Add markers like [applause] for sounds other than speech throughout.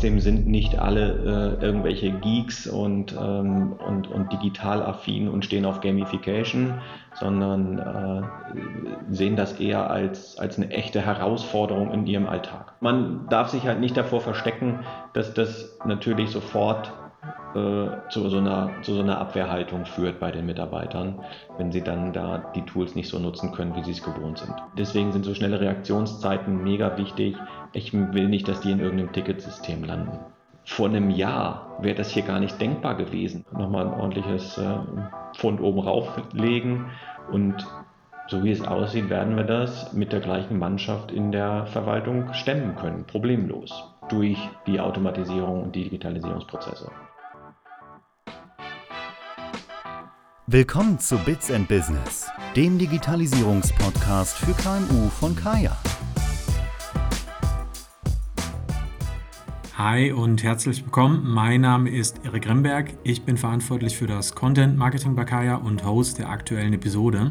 trotzdem sind nicht alle äh, irgendwelche Geeks und, ähm, und, und digital affin und stehen auf Gamification, sondern äh, sehen das eher als, als eine echte Herausforderung in ihrem Alltag. Man darf sich halt nicht davor verstecken, dass das natürlich sofort äh, zu, so einer, zu so einer Abwehrhaltung führt bei den Mitarbeitern, wenn sie dann da die Tools nicht so nutzen können, wie sie es gewohnt sind. Deswegen sind so schnelle Reaktionszeiten mega wichtig. Ich will nicht, dass die in irgendeinem Ticketsystem landen. Vor einem Jahr wäre das hier gar nicht denkbar gewesen. Nochmal ein ordentliches äh, Pfund oben rauflegen und so wie es aussieht, werden wir das mit der gleichen Mannschaft in der Verwaltung stemmen können, problemlos, durch die Automatisierung und die Digitalisierungsprozesse. Willkommen zu Bits and Business, dem Digitalisierungspodcast für KMU von Kaya. Hi und herzlich willkommen. Mein Name ist Erik Remberg. Ich bin verantwortlich für das Content Marketing bei Kaya und Host der aktuellen Episode.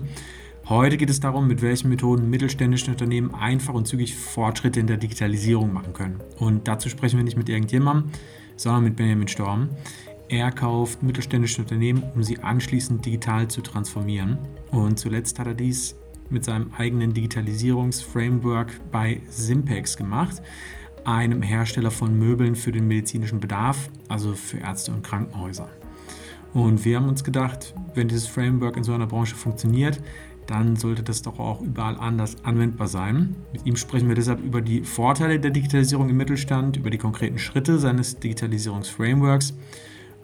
Heute geht es darum, mit welchen Methoden mittelständische Unternehmen einfach und zügig Fortschritte in der Digitalisierung machen können. Und dazu sprechen wir nicht mit irgendjemandem, sondern mit Benjamin Storm. Er kauft mittelständische Unternehmen, um sie anschließend digital zu transformieren. Und zuletzt hat er dies mit seinem eigenen Digitalisierungsframework bei Simpex gemacht, einem Hersteller von Möbeln für den medizinischen Bedarf, also für Ärzte und Krankenhäuser. Und wir haben uns gedacht, wenn dieses Framework in so einer Branche funktioniert, dann sollte das doch auch überall anders anwendbar sein. Mit ihm sprechen wir deshalb über die Vorteile der Digitalisierung im Mittelstand, über die konkreten Schritte seines Digitalisierungsframeworks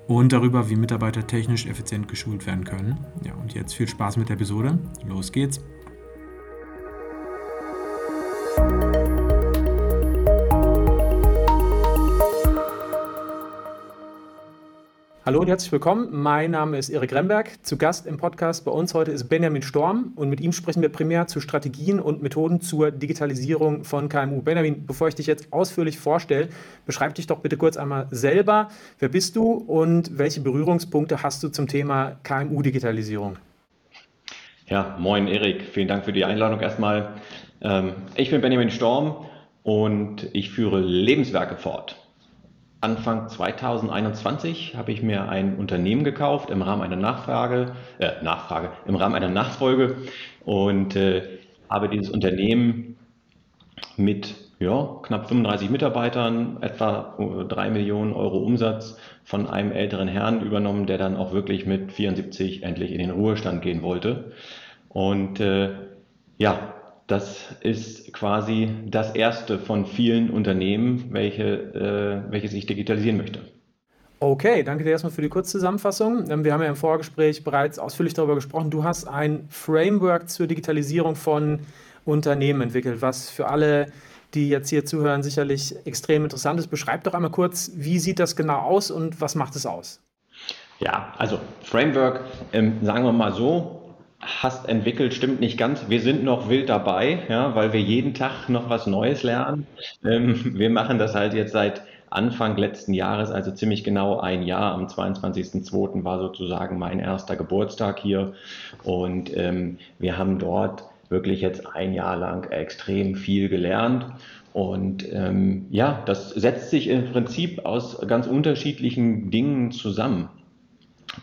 und darüber, wie Mitarbeiter technisch effizient geschult werden können. Ja, und jetzt viel Spaß mit der Episode. Los geht's. Hallo und herzlich willkommen. Mein Name ist Erik Remberg. Zu Gast im Podcast bei uns heute ist Benjamin Storm und mit ihm sprechen wir primär zu Strategien und Methoden zur Digitalisierung von KMU. Benjamin, bevor ich dich jetzt ausführlich vorstelle, beschreib dich doch bitte kurz einmal selber. Wer bist du und welche Berührungspunkte hast du zum Thema KMU-Digitalisierung? Ja, moin Erik, vielen Dank für die Einladung erstmal. Ähm, ich bin Benjamin Storm und ich führe Lebenswerke fort. Anfang 2021 habe ich mir ein Unternehmen gekauft im Rahmen einer Nachfrage, äh, Nachfrage, im Rahmen einer Nachfolge und äh, habe dieses Unternehmen mit ja, knapp 35 Mitarbeitern, etwa 3 Millionen Euro Umsatz von einem älteren Herrn übernommen, der dann auch wirklich mit 74 endlich in den Ruhestand gehen wollte. Und äh, ja, das ist quasi das erste von vielen Unternehmen, welche, äh, welche sich digitalisieren möchte. Okay, danke dir erstmal für die Kurzzusammenfassung. Ähm, wir haben ja im Vorgespräch bereits ausführlich darüber gesprochen. Du hast ein Framework zur Digitalisierung von Unternehmen entwickelt, was für alle, die jetzt hier zuhören, sicherlich extrem interessant ist. Beschreib doch einmal kurz, wie sieht das genau aus und was macht es aus? Ja, also Framework, ähm, sagen wir mal so, hast entwickelt, stimmt nicht ganz. Wir sind noch wild dabei, ja, weil wir jeden Tag noch was Neues lernen. Ähm, wir machen das halt jetzt seit Anfang letzten Jahres, also ziemlich genau ein Jahr. Am 22.02. war sozusagen mein erster Geburtstag hier und ähm, wir haben dort wirklich jetzt ein Jahr lang extrem viel gelernt. Und ähm, ja, das setzt sich im Prinzip aus ganz unterschiedlichen Dingen zusammen.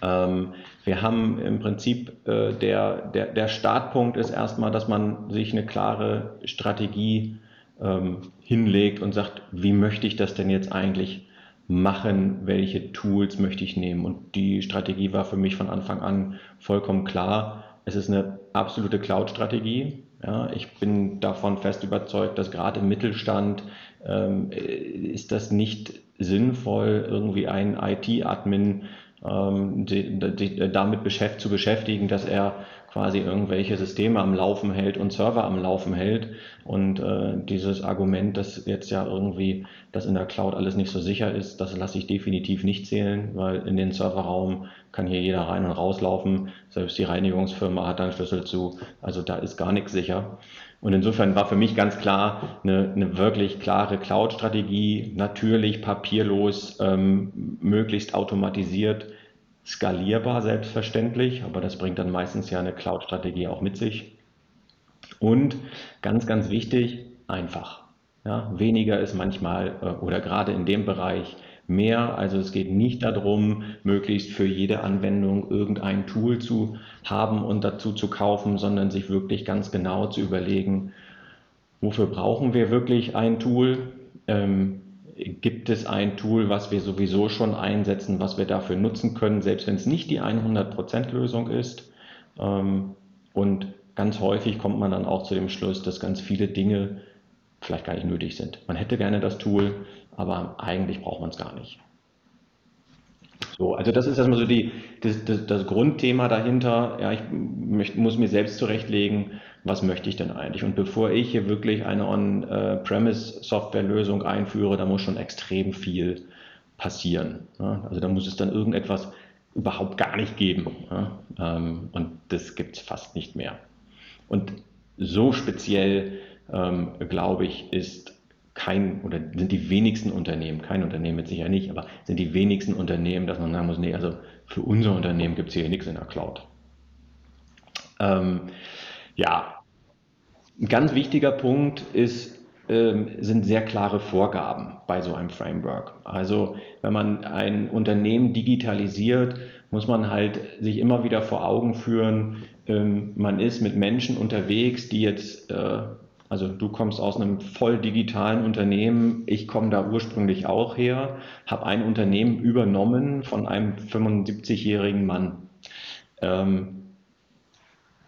Ähm, wir haben im Prinzip, äh, der, der, der Startpunkt ist erstmal, dass man sich eine klare Strategie ähm, hinlegt und sagt, wie möchte ich das denn jetzt eigentlich machen, welche Tools möchte ich nehmen. Und die Strategie war für mich von Anfang an vollkommen klar. Es ist eine absolute Cloud-Strategie. Ja, ich bin davon fest überzeugt, dass gerade im Mittelstand ähm, ist das nicht sinnvoll, irgendwie einen IT-Admin ähm, die, die, damit beschäft, zu beschäftigen, dass er quasi irgendwelche Systeme am Laufen hält und Server am Laufen hält. Und äh, dieses Argument, dass jetzt ja irgendwie das in der Cloud alles nicht so sicher ist, das lasse ich definitiv nicht zählen, weil in den Serverraum kann hier jeder rein und rauslaufen. Selbst die Reinigungsfirma hat einen Schlüssel zu. Also da ist gar nichts sicher. Und insofern war für mich ganz klar eine, eine wirklich klare Cloud-Strategie, natürlich papierlos, ähm, möglichst automatisiert, skalierbar selbstverständlich, aber das bringt dann meistens ja eine Cloud-Strategie auch mit sich. Und ganz, ganz wichtig, einfach. Ja, weniger ist manchmal äh, oder gerade in dem Bereich mehr. Also es geht nicht darum, möglichst für jede Anwendung irgendein Tool zu haben und dazu zu kaufen, sondern sich wirklich ganz genau zu überlegen, wofür brauchen wir wirklich ein Tool? Ähm, gibt es ein Tool, was wir sowieso schon einsetzen, was wir dafür nutzen können, selbst wenn es nicht die 100% Lösung ist? Ähm, und ganz häufig kommt man dann auch zu dem Schluss, dass ganz viele Dinge vielleicht gar nicht nötig sind. Man hätte gerne das Tool, aber eigentlich braucht man es gar nicht. So, also das ist erstmal so die, das, das, das Grundthema dahinter. Ja, ich möcht, muss mir selbst zurechtlegen, was möchte ich denn eigentlich? Und bevor ich hier wirklich eine On-Premise-Software-Lösung einführe, da muss schon extrem viel passieren. Also da muss es dann irgendetwas überhaupt gar nicht geben. Ähm, und das gibt es fast nicht mehr. Und so speziell, ähm, glaube ich, ist kein oder sind die wenigsten Unternehmen, kein Unternehmen mit sicher nicht, aber sind die wenigsten Unternehmen, dass man sagen muss, nee, also für unser Unternehmen gibt es hier nichts in der Cloud. Ähm, ja, ein ganz wichtiger Punkt ist, ähm, sind sehr klare Vorgaben bei so einem Framework. Also wenn man ein Unternehmen digitalisiert, muss man halt sich immer wieder vor Augen führen, ähm, man ist mit Menschen unterwegs, die jetzt äh, also du kommst aus einem voll digitalen Unternehmen, ich komme da ursprünglich auch her, habe ein Unternehmen übernommen von einem 75-jährigen Mann.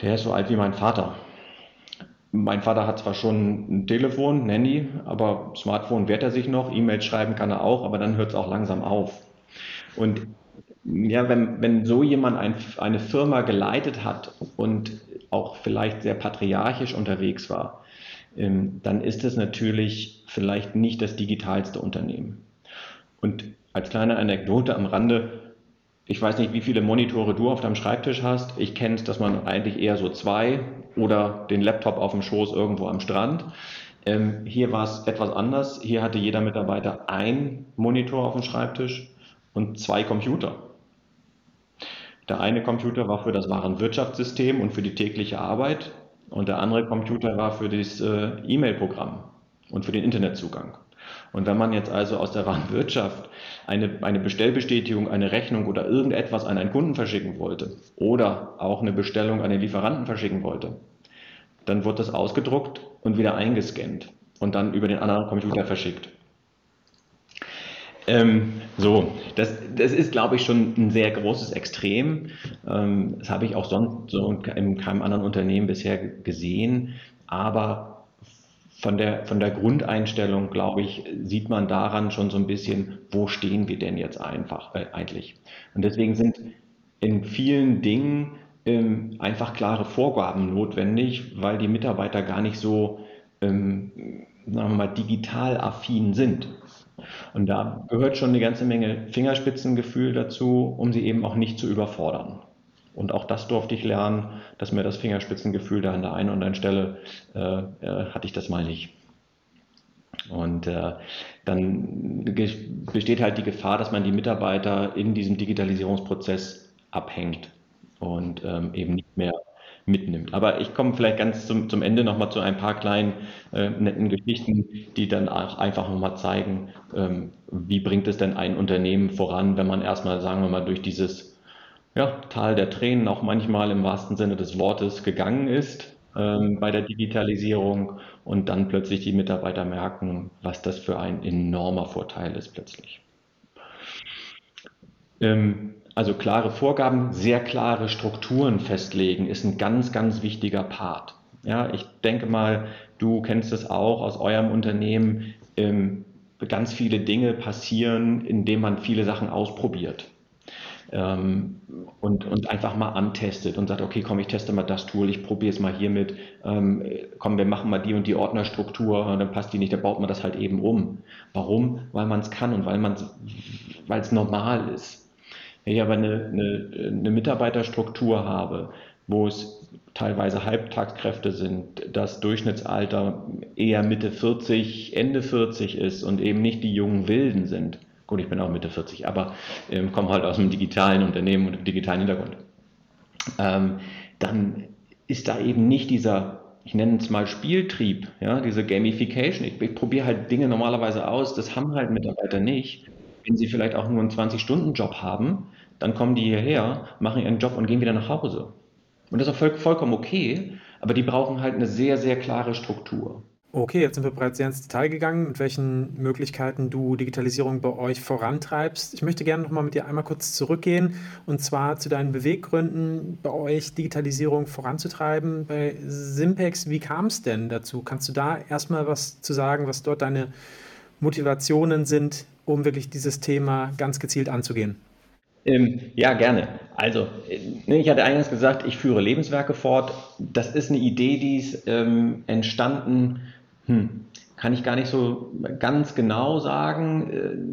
Der ist so alt wie mein Vater. Mein Vater hat zwar schon ein Telefon, Nanny, aber Smartphone wehrt er sich noch, E-Mails schreiben kann er auch, aber dann hört es auch langsam auf. Und ja, wenn, wenn so jemand ein, eine Firma geleitet hat und auch vielleicht sehr patriarchisch unterwegs war, ähm, dann ist es natürlich vielleicht nicht das digitalste Unternehmen. Und als kleine Anekdote am Rande, ich weiß nicht, wie viele Monitore du auf deinem Schreibtisch hast. Ich kenne es, dass man eigentlich eher so zwei oder den Laptop auf dem Schoß irgendwo am Strand. Ähm, hier war es etwas anders. Hier hatte jeder Mitarbeiter ein Monitor auf dem Schreibtisch und zwei Computer. Der eine Computer war für das Warenwirtschaftssystem und für die tägliche Arbeit und der andere Computer war für das äh, E-Mail-Programm und für den Internetzugang. Und wenn man jetzt also aus der Warenwirtschaft eine, eine Bestellbestätigung, eine Rechnung oder irgendetwas an einen Kunden verschicken wollte oder auch eine Bestellung an den Lieferanten verschicken wollte, dann wird das ausgedruckt und wieder eingescannt und dann über den anderen Computer verschickt. Ähm, so, das, das ist, glaube ich, schon ein sehr großes Extrem. Ähm, das habe ich auch sonst so in keinem anderen Unternehmen bisher gesehen. Aber von der, von der Grundeinstellung, glaube ich, sieht man daran schon so ein bisschen, wo stehen wir denn jetzt einfach äh, eigentlich. Und deswegen sind in vielen Dingen ähm, einfach klare Vorgaben notwendig, weil die Mitarbeiter gar nicht so, ähm, sagen wir mal, digital affin sind. Und da gehört schon eine ganze Menge Fingerspitzengefühl dazu, um sie eben auch nicht zu überfordern. Und auch das durfte ich lernen, dass mir das Fingerspitzengefühl da an der einen oder anderen Stelle äh, äh, hatte ich das mal nicht. Und äh, dann besteht halt die Gefahr, dass man die Mitarbeiter in diesem Digitalisierungsprozess abhängt und ähm, eben nicht mehr mitnimmt. Aber ich komme vielleicht ganz zum, zum Ende nochmal zu ein paar kleinen äh, netten Geschichten, die dann auch einfach nochmal zeigen, ähm, wie bringt es denn ein Unternehmen voran, wenn man erstmal, sagen wir mal, durch dieses ja, Tal der Tränen auch manchmal im wahrsten Sinne des Wortes gegangen ist ähm, bei der Digitalisierung und dann plötzlich die Mitarbeiter merken, was das für ein enormer Vorteil ist plötzlich. Ähm, also klare Vorgaben, sehr klare Strukturen festlegen, ist ein ganz, ganz wichtiger Part. Ja, ich denke mal, du kennst es auch aus eurem Unternehmen. Ähm, ganz viele Dinge passieren, indem man viele Sachen ausprobiert. Ähm, und, und einfach mal antestet und sagt, okay, komm, ich teste mal das Tool, ich probiere es mal hiermit, ähm, komm, wir machen mal die und die Ordnerstruktur, dann passt die nicht, dann baut man das halt eben um. Warum? Weil man es kann und weil es normal ist. Wenn ich aber eine, eine, eine Mitarbeiterstruktur habe, wo es teilweise Halbtagskräfte sind, das Durchschnittsalter eher Mitte 40, Ende 40 ist und eben nicht die jungen Wilden sind. Gut, ich bin auch Mitte 40, aber ähm, komme halt aus einem digitalen Unternehmen und einem digitalen Hintergrund. Ähm, dann ist da eben nicht dieser ich nenne es mal Spieltrieb, ja, diese Gamification. Ich, ich probiere halt Dinge normalerweise aus, das haben halt Mitarbeiter nicht. Wenn sie vielleicht auch nur einen 20-Stunden-Job haben, dann kommen die hierher, machen ihren Job und gehen wieder nach Hause. Und das ist auch voll, vollkommen okay, aber die brauchen halt eine sehr, sehr klare Struktur. Okay, jetzt sind wir bereits sehr ins Detail gegangen, mit welchen Möglichkeiten du Digitalisierung bei euch vorantreibst. Ich möchte gerne noch mal mit dir einmal kurz zurückgehen und zwar zu deinen Beweggründen, bei euch Digitalisierung voranzutreiben. Bei Simpex, wie kam es denn dazu? Kannst du da erstmal was zu sagen, was dort deine Motivationen sind, um wirklich dieses Thema ganz gezielt anzugehen? Ähm, ja, gerne. Also, äh, ich hatte eingangs gesagt, ich führe Lebenswerke fort. Das ist eine Idee, die ist ähm, entstanden hm, kann ich gar nicht so ganz genau sagen.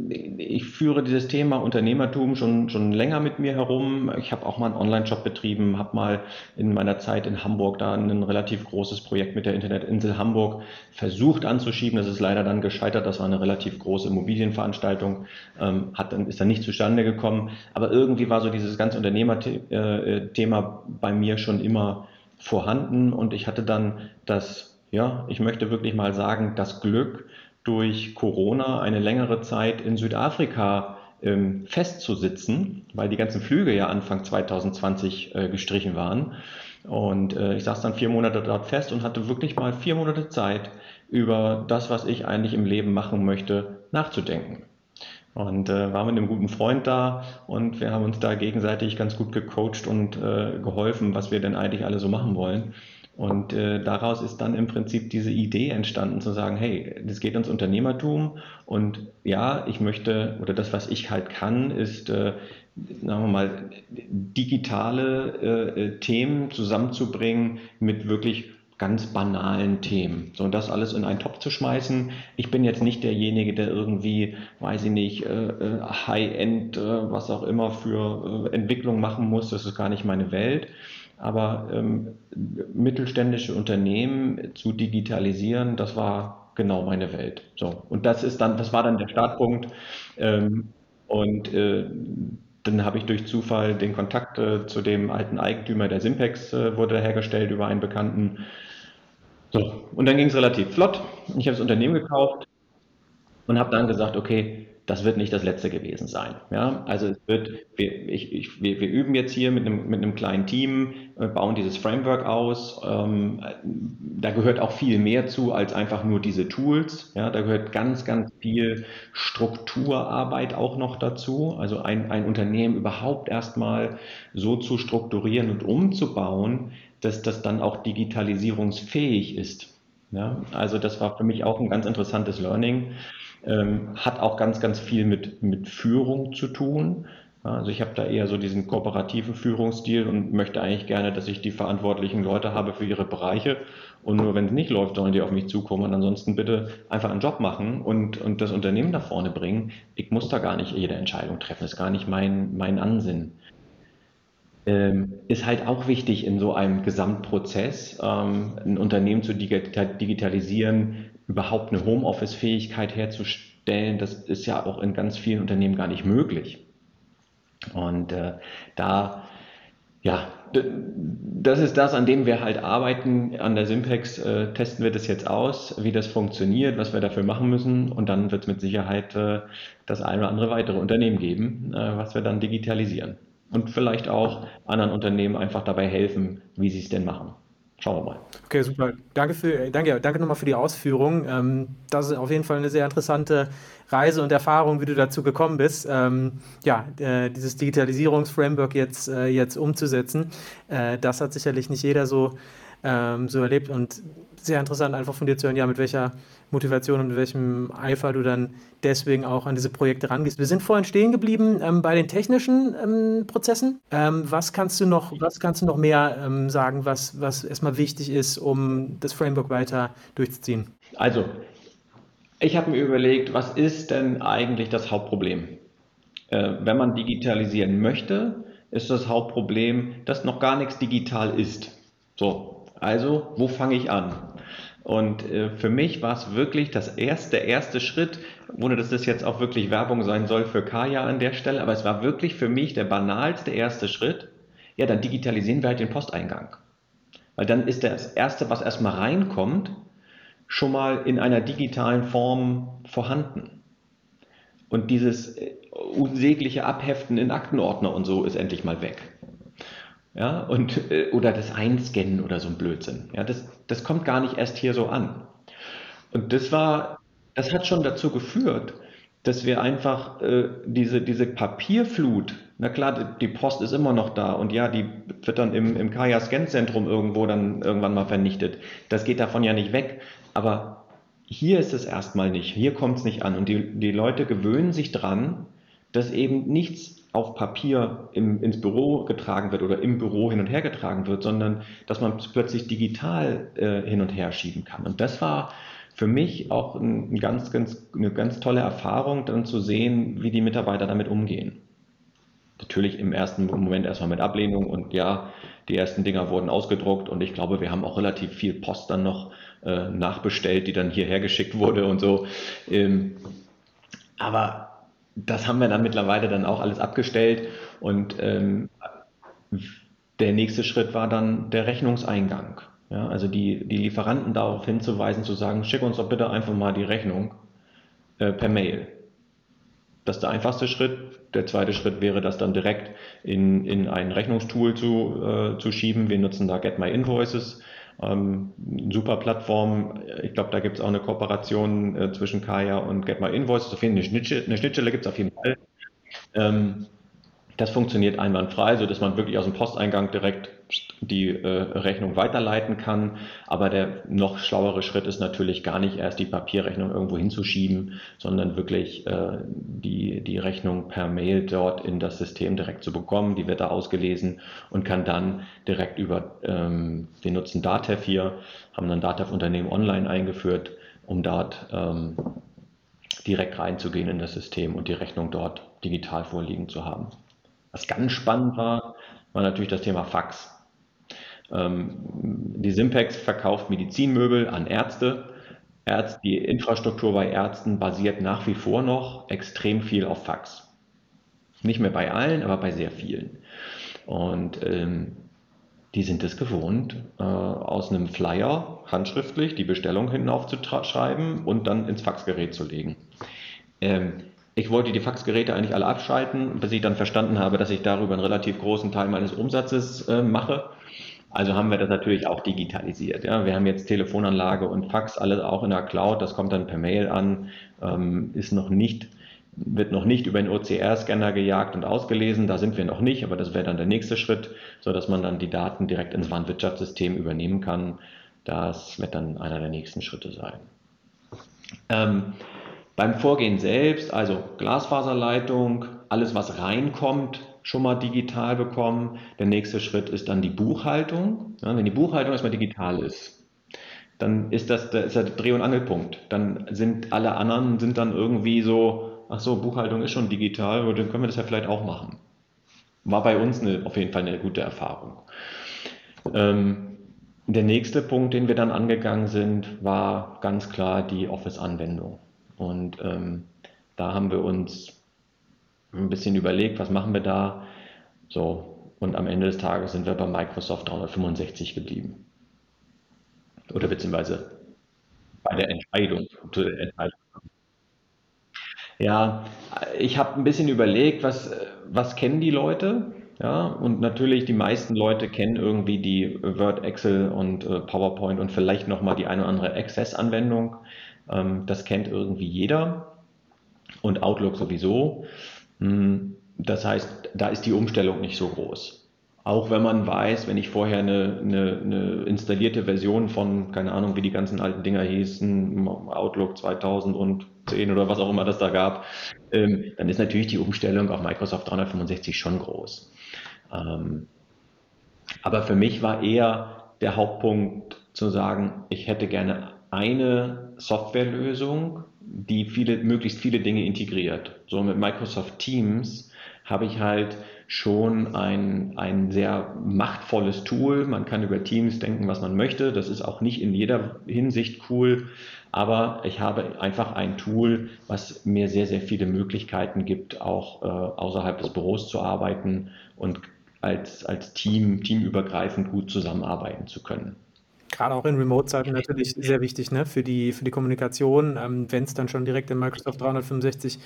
Äh, ich führe dieses Thema Unternehmertum schon, schon länger mit mir herum. Ich habe auch mal einen Online-Shop betrieben, habe mal in meiner Zeit in Hamburg da ein relativ großes Projekt mit der Internetinsel Hamburg versucht anzuschieben. Das ist leider dann gescheitert. Das war eine relativ große Immobilienveranstaltung, ähm, hat dann, ist dann nicht zustande gekommen. Aber irgendwie war so dieses ganze Unternehmerthema äh, bei mir schon immer vorhanden und ich hatte dann das ja, ich möchte wirklich mal sagen, das Glück, durch Corona eine längere Zeit in Südafrika ähm, festzusitzen, weil die ganzen Flüge ja Anfang 2020 äh, gestrichen waren. Und äh, ich saß dann vier Monate dort fest und hatte wirklich mal vier Monate Zeit, über das, was ich eigentlich im Leben machen möchte, nachzudenken. Und äh, war mit einem guten Freund da und wir haben uns da gegenseitig ganz gut gecoacht und äh, geholfen, was wir denn eigentlich alle so machen wollen. Und äh, daraus ist dann im Prinzip diese Idee entstanden, zu sagen, hey, das geht ins Unternehmertum und ja, ich möchte, oder das, was ich halt kann, ist, äh, sagen wir mal, digitale äh, Themen zusammenzubringen mit wirklich ganz banalen Themen. So, und das alles in einen Topf zu schmeißen. Ich bin jetzt nicht derjenige, der irgendwie, weiß ich nicht, äh, äh High-End, äh, was auch immer für äh, Entwicklung machen muss. Das ist gar nicht meine Welt aber ähm, mittelständische Unternehmen zu digitalisieren, das war genau meine Welt. So. Und das ist dann, das war dann der Startpunkt. Ähm, und äh, dann habe ich durch Zufall den Kontakt äh, zu dem alten Eigentümer der Simpex äh, wurde hergestellt über einen Bekannten. So, und dann ging es relativ flott. Ich habe das Unternehmen gekauft und habe dann gesagt, okay, das wird nicht das letzte gewesen sein. Ja? Also es wird, wir, ich, ich, wir, wir, üben jetzt hier mit einem, mit einem kleinen Team, äh, bauen dieses Framework aus. Ähm, da gehört auch viel mehr zu als einfach nur diese Tools. Ja? Da gehört ganz, ganz viel Strukturarbeit auch noch dazu. Also ein, ein Unternehmen überhaupt erstmal so zu strukturieren und umzubauen, dass das dann auch digitalisierungsfähig ist. Ja? Also das war für mich auch ein ganz interessantes Learning. Ähm, hat auch ganz, ganz viel mit, mit Führung zu tun. Also ich habe da eher so diesen kooperativen Führungsstil und möchte eigentlich gerne, dass ich die verantwortlichen Leute habe für ihre Bereiche. Und nur wenn es nicht läuft, sollen die auf mich zukommen. Und ansonsten bitte einfach einen Job machen und, und das Unternehmen nach vorne bringen. Ich muss da gar nicht jede Entscheidung treffen. Das ist gar nicht mein, mein Ansinn. Ähm, ist halt auch wichtig in so einem Gesamtprozess, ähm, ein Unternehmen zu digitalisieren, überhaupt eine Homeoffice-Fähigkeit herzustellen, das ist ja auch in ganz vielen Unternehmen gar nicht möglich. Und äh, da, ja, das ist das, an dem wir halt arbeiten. An der Simpex äh, testen wir das jetzt aus, wie das funktioniert, was wir dafür machen müssen. Und dann wird es mit Sicherheit äh, das eine oder andere weitere Unternehmen geben, äh, was wir dann digitalisieren. Und vielleicht auch anderen Unternehmen einfach dabei helfen, wie sie es denn machen. Schauen wir mal. Okay, super. Danke, für, danke, danke nochmal für die Ausführung. Ähm, das ist auf jeden Fall eine sehr interessante Reise und Erfahrung, wie du dazu gekommen bist, ähm, ja, äh, dieses Digitalisierungsframework jetzt, äh, jetzt umzusetzen. Äh, das hat sicherlich nicht jeder so, ähm, so erlebt und sehr interessant einfach von dir zu hören, ja, mit welcher Motivation und mit welchem Eifer du dann deswegen auch an diese Projekte rangehst. Wir sind vorhin stehen geblieben ähm, bei den technischen ähm, Prozessen. Ähm, was kannst du noch, was kannst du noch mehr ähm, sagen, was, was erstmal wichtig ist, um das Framework weiter durchzuziehen? Also, ich habe mir überlegt, was ist denn eigentlich das Hauptproblem? Äh, wenn man digitalisieren möchte, ist das Hauptproblem, dass noch gar nichts digital ist. So, also wo fange ich an? Und äh, für mich war es wirklich das erste, erste Schritt, ohne dass das jetzt auch wirklich Werbung sein soll für Kaya an der Stelle, aber es war wirklich für mich der banalste erste Schritt. Ja, dann digitalisieren wir halt den Posteingang. Weil dann ist das Erste, was erstmal reinkommt, schon mal in einer digitalen Form vorhanden. Und dieses äh, unsägliche Abheften in Aktenordner und so ist endlich mal weg. Ja, und, äh, oder das Einscannen oder so ein Blödsinn. Ja, das, das kommt gar nicht erst hier so an. Und das war, das hat schon dazu geführt, dass wir einfach äh, diese, diese Papierflut, na klar, die Post ist immer noch da und ja, die wird dann im, im Kaya-Scan-Zentrum irgendwo dann irgendwann mal vernichtet. Das geht davon ja nicht weg. Aber hier ist es erstmal nicht, hier kommt es nicht an. Und die, die Leute gewöhnen sich dran, dass eben nichts auf Papier im, ins Büro getragen wird oder im Büro hin und her getragen wird, sondern dass man plötzlich digital äh, hin und her schieben kann. Und das war für mich auch ein ganz, ganz, eine ganz tolle Erfahrung, dann zu sehen, wie die Mitarbeiter damit umgehen. Natürlich im ersten Moment erstmal mit Ablehnung und ja, die ersten Dinger wurden ausgedruckt und ich glaube, wir haben auch relativ viel Post dann noch äh, nachbestellt, die dann hierher geschickt wurde und so. Ähm, aber das haben wir dann mittlerweile dann auch alles abgestellt und ähm, der nächste Schritt war dann der Rechnungseingang. Ja, also die, die Lieferanten darauf hinzuweisen, zu sagen, schick uns doch bitte einfach mal die Rechnung äh, per Mail. Das ist der einfachste Schritt. Der zweite Schritt wäre, das dann direkt in, in ein Rechnungstool zu, äh, zu schieben. Wir nutzen da Get My Invoices. Ähm, super Plattform. Ich glaube, da gibt es auch eine Kooperation äh, zwischen Kaya und Get My Invoices. Auf eine Schnittstelle, eine Schnittstelle gibt es auf jeden Fall. Ähm, das funktioniert einwandfrei, sodass man wirklich aus dem Posteingang direkt die äh, Rechnung weiterleiten kann. Aber der noch schlauere Schritt ist natürlich gar nicht erst die Papierrechnung irgendwo hinzuschieben, sondern wirklich äh, die, die Rechnung per Mail dort in das System direkt zu bekommen. Die wird da ausgelesen und kann dann direkt über, ähm, wir nutzen Datev hier, haben dann Datev-Unternehmen online eingeführt, um dort ähm, direkt reinzugehen in das System und die Rechnung dort digital vorliegen zu haben. Was ganz spannend war, war natürlich das Thema Fax. Ähm, die Simpex verkauft Medizinmöbel an Ärzte. Ärzte. Die Infrastruktur bei Ärzten basiert nach wie vor noch extrem viel auf Fax. Nicht mehr bei allen, aber bei sehr vielen. Und ähm, die sind es gewohnt, äh, aus einem Flyer handschriftlich die Bestellung hinten aufzuschreiben und dann ins Faxgerät zu legen. Ähm, ich wollte die Faxgeräte eigentlich alle abschalten, bis ich dann verstanden habe, dass ich darüber einen relativ großen Teil meines Umsatzes äh, mache. Also haben wir das natürlich auch digitalisiert. Ja. Wir haben jetzt Telefonanlage und Fax alles auch in der Cloud. Das kommt dann per Mail an, ähm, ist noch nicht, wird noch nicht über den OCR-Scanner gejagt und ausgelesen. Da sind wir noch nicht, aber das wäre dann der nächste Schritt, so dass man dann die Daten direkt ins Warenwirtschaftssystem übernehmen kann. Das wird dann einer der nächsten Schritte sein. Ähm, beim Vorgehen selbst, also Glasfaserleitung, alles was reinkommt, schon mal digital bekommen. Der nächste Schritt ist dann die Buchhaltung. Ja, wenn die Buchhaltung erstmal digital ist, dann ist das, das ist der Dreh- und Angelpunkt. Dann sind alle anderen sind dann irgendwie so, ach so, Buchhaltung ist schon digital, dann können wir das ja vielleicht auch machen. War bei uns eine, auf jeden Fall eine gute Erfahrung. Ähm, der nächste Punkt, den wir dann angegangen sind, war ganz klar die Office-Anwendung. Und ähm, da haben wir uns ein bisschen überlegt, was machen wir da. So, und am Ende des Tages sind wir bei Microsoft 365 geblieben. Oder beziehungsweise bei der Entscheidung. Der Entscheidung. Ja, ich habe ein bisschen überlegt, was, was kennen die Leute? Ja, und natürlich die meisten Leute kennen irgendwie die Word, Excel und äh, PowerPoint und vielleicht nochmal die eine oder andere Access-Anwendung. Ähm, das kennt irgendwie jeder und Outlook sowieso. Hm, das heißt, da ist die Umstellung nicht so groß. Auch wenn man weiß, wenn ich vorher eine, eine, eine, installierte Version von, keine Ahnung, wie die ganzen alten Dinger hießen, Outlook 2010 oder was auch immer das da gab, ähm, dann ist natürlich die Umstellung auf Microsoft 365 schon groß. Ähm, aber für mich war eher der Hauptpunkt zu sagen, ich hätte gerne eine Softwarelösung, die viele, möglichst viele Dinge integriert. So mit Microsoft Teams habe ich halt schon ein, ein sehr machtvolles Tool. Man kann über Teams denken, was man möchte. Das ist auch nicht in jeder Hinsicht cool. Aber ich habe einfach ein Tool, was mir sehr, sehr viele Möglichkeiten gibt, auch äh, außerhalb des Büros zu arbeiten und als, als Team, teamübergreifend gut zusammenarbeiten zu können gerade auch in Remote-Zeiten natürlich sehr wichtig ne? für, die, für die Kommunikation. Ähm, Wenn es dann schon direkt in Microsoft 365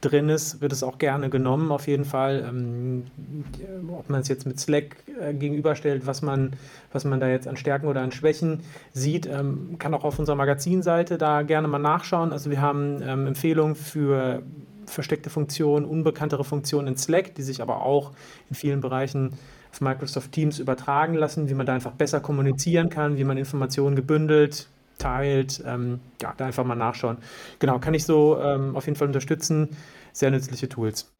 drin ist, wird es auch gerne genommen, auf jeden Fall. Ähm, ob man es jetzt mit Slack äh, gegenüberstellt, was man, was man da jetzt an Stärken oder an Schwächen sieht, ähm, kann auch auf unserer Magazinseite da gerne mal nachschauen. Also wir haben ähm, Empfehlungen für versteckte Funktionen, unbekanntere Funktionen in Slack, die sich aber auch in vielen Bereichen auf Microsoft Teams übertragen lassen, wie man da einfach besser kommunizieren kann, wie man Informationen gebündelt teilt. Ähm, ja, da einfach mal nachschauen. Genau, kann ich so ähm, auf jeden Fall unterstützen. Sehr nützliche Tools.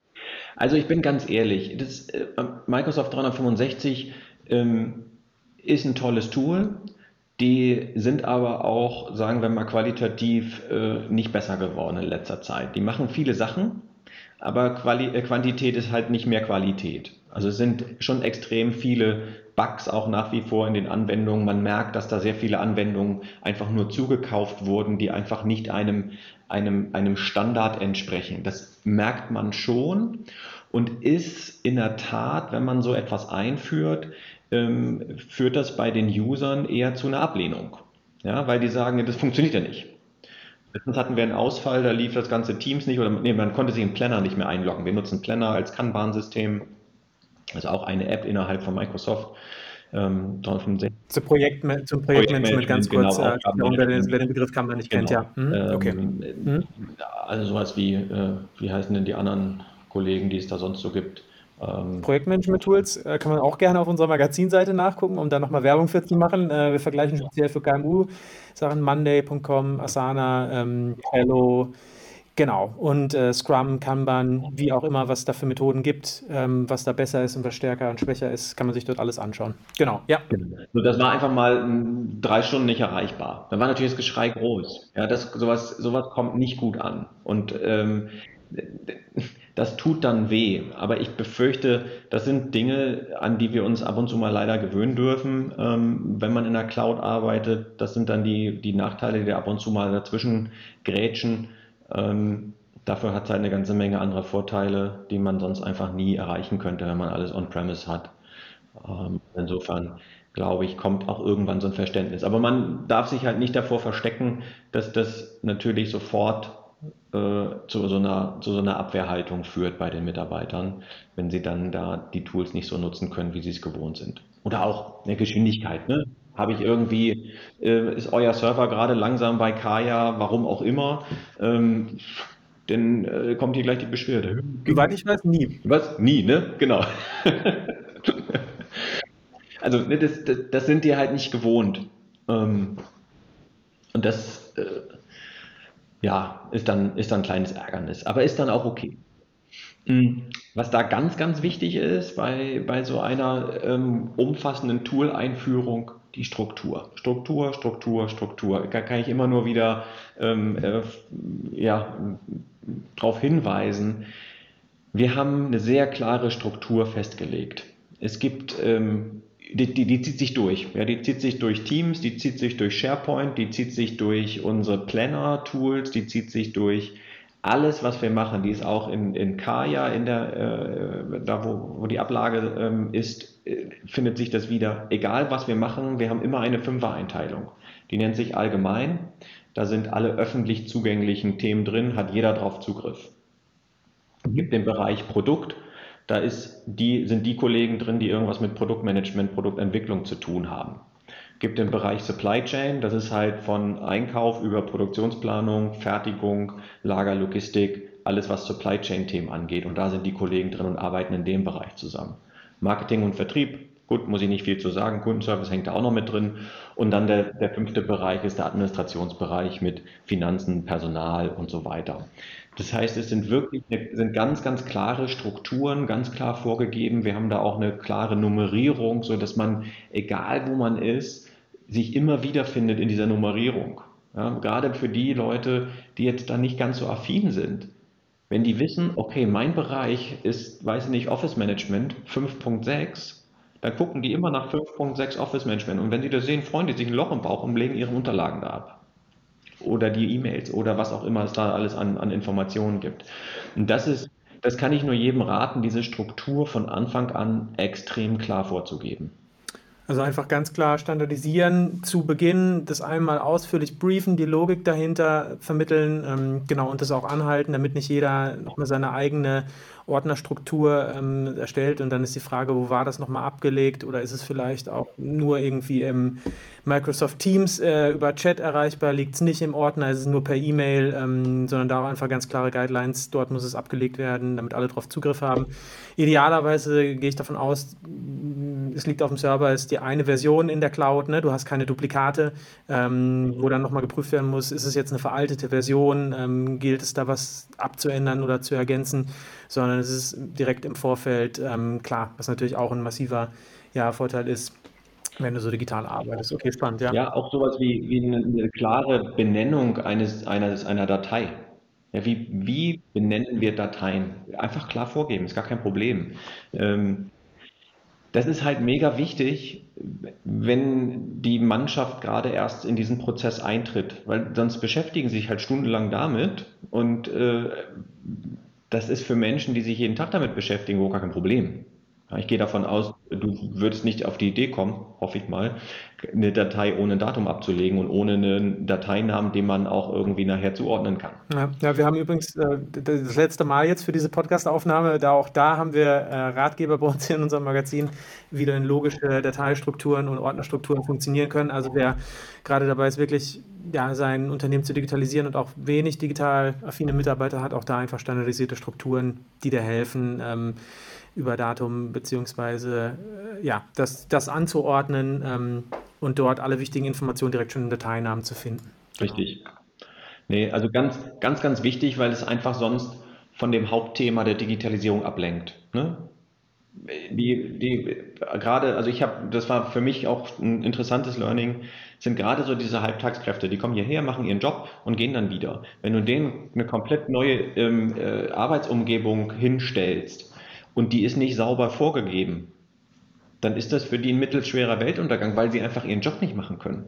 Also ich bin ganz ehrlich, das, äh, Microsoft 365 ähm, ist ein tolles Tool. Die sind aber auch, sagen wir mal, qualitativ äh, nicht besser geworden in letzter Zeit. Die machen viele Sachen, aber Quali äh, Quantität ist halt nicht mehr Qualität. Also es sind schon extrem viele Bugs auch nach wie vor in den Anwendungen. Man merkt, dass da sehr viele Anwendungen einfach nur zugekauft wurden, die einfach nicht einem, einem, einem Standard entsprechen. Das merkt man schon und ist in der Tat, wenn man so etwas einführt, ähm, führt das bei den Usern eher zu einer Ablehnung. Ja, weil die sagen, das funktioniert ja nicht. Letztens hatten wir einen Ausfall, da lief das ganze Teams nicht oder nee, man konnte sich in Planner nicht mehr einloggen. Wir nutzen Planner als Kanban-System also auch eine App innerhalb von Microsoft. Ähm, zum, Projekt, zum Projektmanagement ganz kurz, genau, äh, wer, den, wer, den, Begriff kann man nicht genau. kennt, ja. Hm? Ähm, okay. Hm? Also sowas wie, äh, wie heißen denn die anderen Kollegen, die es da sonst so gibt? Ähm, Projektmanagement-Tools äh, kann man auch gerne auf unserer Magazinseite nachgucken, um da nochmal Werbung für zu machen. Äh, wir vergleichen speziell für KMU Sachen Monday.com, Asana, ähm, Hello, Genau. Und äh, Scrum, Kanban, wie auch immer, was da für Methoden gibt, ähm, was da besser ist und was stärker und schwächer ist, kann man sich dort alles anschauen. Genau, ja. So, das war einfach mal drei Stunden nicht erreichbar. Dann war natürlich das Geschrei groß. Ja, das, sowas, sowas kommt nicht gut an. Und ähm, das tut dann weh. Aber ich befürchte, das sind Dinge, an die wir uns ab und zu mal leider gewöhnen dürfen, ähm, wenn man in der Cloud arbeitet. Das sind dann die, die Nachteile, die ab und zu mal dazwischen grätschen. Ähm, dafür hat es halt eine ganze Menge anderer Vorteile, die man sonst einfach nie erreichen könnte, wenn man alles on-premise hat. Ähm, insofern glaube ich, kommt auch irgendwann so ein Verständnis. Aber man darf sich halt nicht davor verstecken, dass das natürlich sofort äh, zu, so einer, zu so einer Abwehrhaltung führt bei den Mitarbeitern, wenn sie dann da die Tools nicht so nutzen können, wie sie es gewohnt sind. Oder auch eine Geschwindigkeit. Ne? Habe ich irgendwie, äh, ist euer Server gerade langsam bei Kaya, warum auch immer, ähm, dann äh, kommt hier gleich die Beschwerde. Soweit ich weiß, nie. Was? Nie, ne? Genau. [laughs] also ne, das, das, das, sind die halt nicht gewohnt. Ähm, und das äh, ja, ist, dann, ist dann ein kleines Ärgernis, aber ist dann auch okay. Mhm. Was da ganz, ganz wichtig ist bei, bei so einer ähm, umfassenden Tool-Einführung, die Struktur. Struktur, Struktur, Struktur. Da kann ich immer nur wieder ähm, äh, ja, darauf hinweisen. Wir haben eine sehr klare Struktur festgelegt. Es gibt, ähm, die, die, die, zieht sich durch. Ja, die zieht sich durch Teams, die zieht sich durch SharePoint, die zieht sich durch unsere Planner-Tools, die zieht sich durch alles, was wir machen, die ist auch in, in Kaya, in der, äh, da wo, wo die Ablage ähm, ist, äh, findet sich das wieder. Egal was wir machen, wir haben immer eine Fünfer-Einteilung. Die nennt sich allgemein. Da sind alle öffentlich zugänglichen Themen drin, hat jeder drauf Zugriff. Es gibt den Bereich Produkt. Da ist die, sind die Kollegen drin, die irgendwas mit Produktmanagement, Produktentwicklung zu tun haben gibt den Bereich Supply Chain, das ist halt von Einkauf über Produktionsplanung, Fertigung, Lagerlogistik, alles was Supply Chain Themen angeht. Und da sind die Kollegen drin und arbeiten in dem Bereich zusammen. Marketing und Vertrieb, gut, muss ich nicht viel zu sagen. Kundenservice hängt da auch noch mit drin. Und dann der, der fünfte Bereich ist der Administrationsbereich mit Finanzen, Personal und so weiter. Das heißt, es sind wirklich sind ganz, ganz klare Strukturen, ganz klar vorgegeben. Wir haben da auch eine klare Nummerierung, so dass man, egal wo man ist, sich immer wiederfindet in dieser Nummerierung. Ja, gerade für die Leute, die jetzt da nicht ganz so affin sind. Wenn die wissen, okay, mein Bereich ist, weiß ich nicht, Office Management 5.6, dann gucken die immer nach 5.6 Office Management. Und wenn sie das sehen, freuen die sich ein Loch im Bauch und legen ihre Unterlagen da ab. Oder die E-Mails oder was auch immer es da alles an, an Informationen gibt. Und das ist das kann ich nur jedem raten, diese Struktur von Anfang an extrem klar vorzugeben. Also einfach ganz klar standardisieren, zu Beginn das einmal ausführlich briefen, die Logik dahinter vermitteln, ähm, genau, und das auch anhalten, damit nicht jeder nochmal seine eigene Ordnerstruktur ähm, erstellt. Und dann ist die Frage, wo war das nochmal abgelegt? Oder ist es vielleicht auch nur irgendwie im Microsoft Teams äh, über Chat erreichbar, liegt es nicht im Ordner, ist es nur per E-Mail, ähm, sondern da auch einfach ganz klare Guidelines, dort muss es abgelegt werden, damit alle darauf Zugriff haben. Idealerweise gehe ich davon aus, es liegt auf dem Server, ist die eine Version in der Cloud, ne? du hast keine Duplikate, ähm, wo dann nochmal geprüft werden muss, ist es jetzt eine veraltete Version, ähm, gilt es da was abzuändern oder zu ergänzen, sondern es ist direkt im Vorfeld ähm, klar, was natürlich auch ein massiver ja, Vorteil ist wenn du so digital arbeitest. Okay, spannend, ja. Ja, auch sowas wie, wie eine, klare Benennung eines, eines, einer Datei. Ja, wie, wie benennen wir Dateien? Einfach klar vorgeben, ist gar kein Problem. Ähm, das ist halt mega wichtig, wenn die Mannschaft gerade erst in diesen Prozess eintritt, weil sonst beschäftigen sie sich halt stundenlang damit und äh, das ist für Menschen, die sich jeden Tag damit beschäftigen, wohl gar kein Problem. Ich gehe davon aus, du würdest nicht auf die Idee kommen, hoffe ich mal, eine Datei ohne Datum abzulegen und ohne einen Dateinamen, den man auch irgendwie nachher zuordnen kann. Ja, ja wir haben übrigens äh, das letzte Mal jetzt für diese Podcast-Aufnahme, da auch da haben wir äh, Ratgeber bei uns in unserem Magazin, wie dann logische Dateistrukturen und Ordnerstrukturen funktionieren können. Also wer gerade dabei ist, wirklich ja, sein Unternehmen zu digitalisieren und auch wenig digital affine Mitarbeiter hat, auch da einfach standardisierte Strukturen, die dir helfen. Ähm, über Datum beziehungsweise äh, ja, das, das anzuordnen ähm, und dort alle wichtigen Informationen direkt schon in Dateinamen zu finden. Richtig. Nee, also ganz, ganz, ganz wichtig, weil es einfach sonst von dem Hauptthema der Digitalisierung ablenkt. Ne? Die, die, gerade, also ich habe, das war für mich auch ein interessantes Learning, sind gerade so diese Halbtagskräfte, die kommen hierher, machen ihren Job und gehen dann wieder. Wenn du denen eine komplett neue ähm, äh, Arbeitsumgebung hinstellst, und die ist nicht sauber vorgegeben, dann ist das für die ein mittelschwerer Weltuntergang, weil sie einfach ihren Job nicht machen können.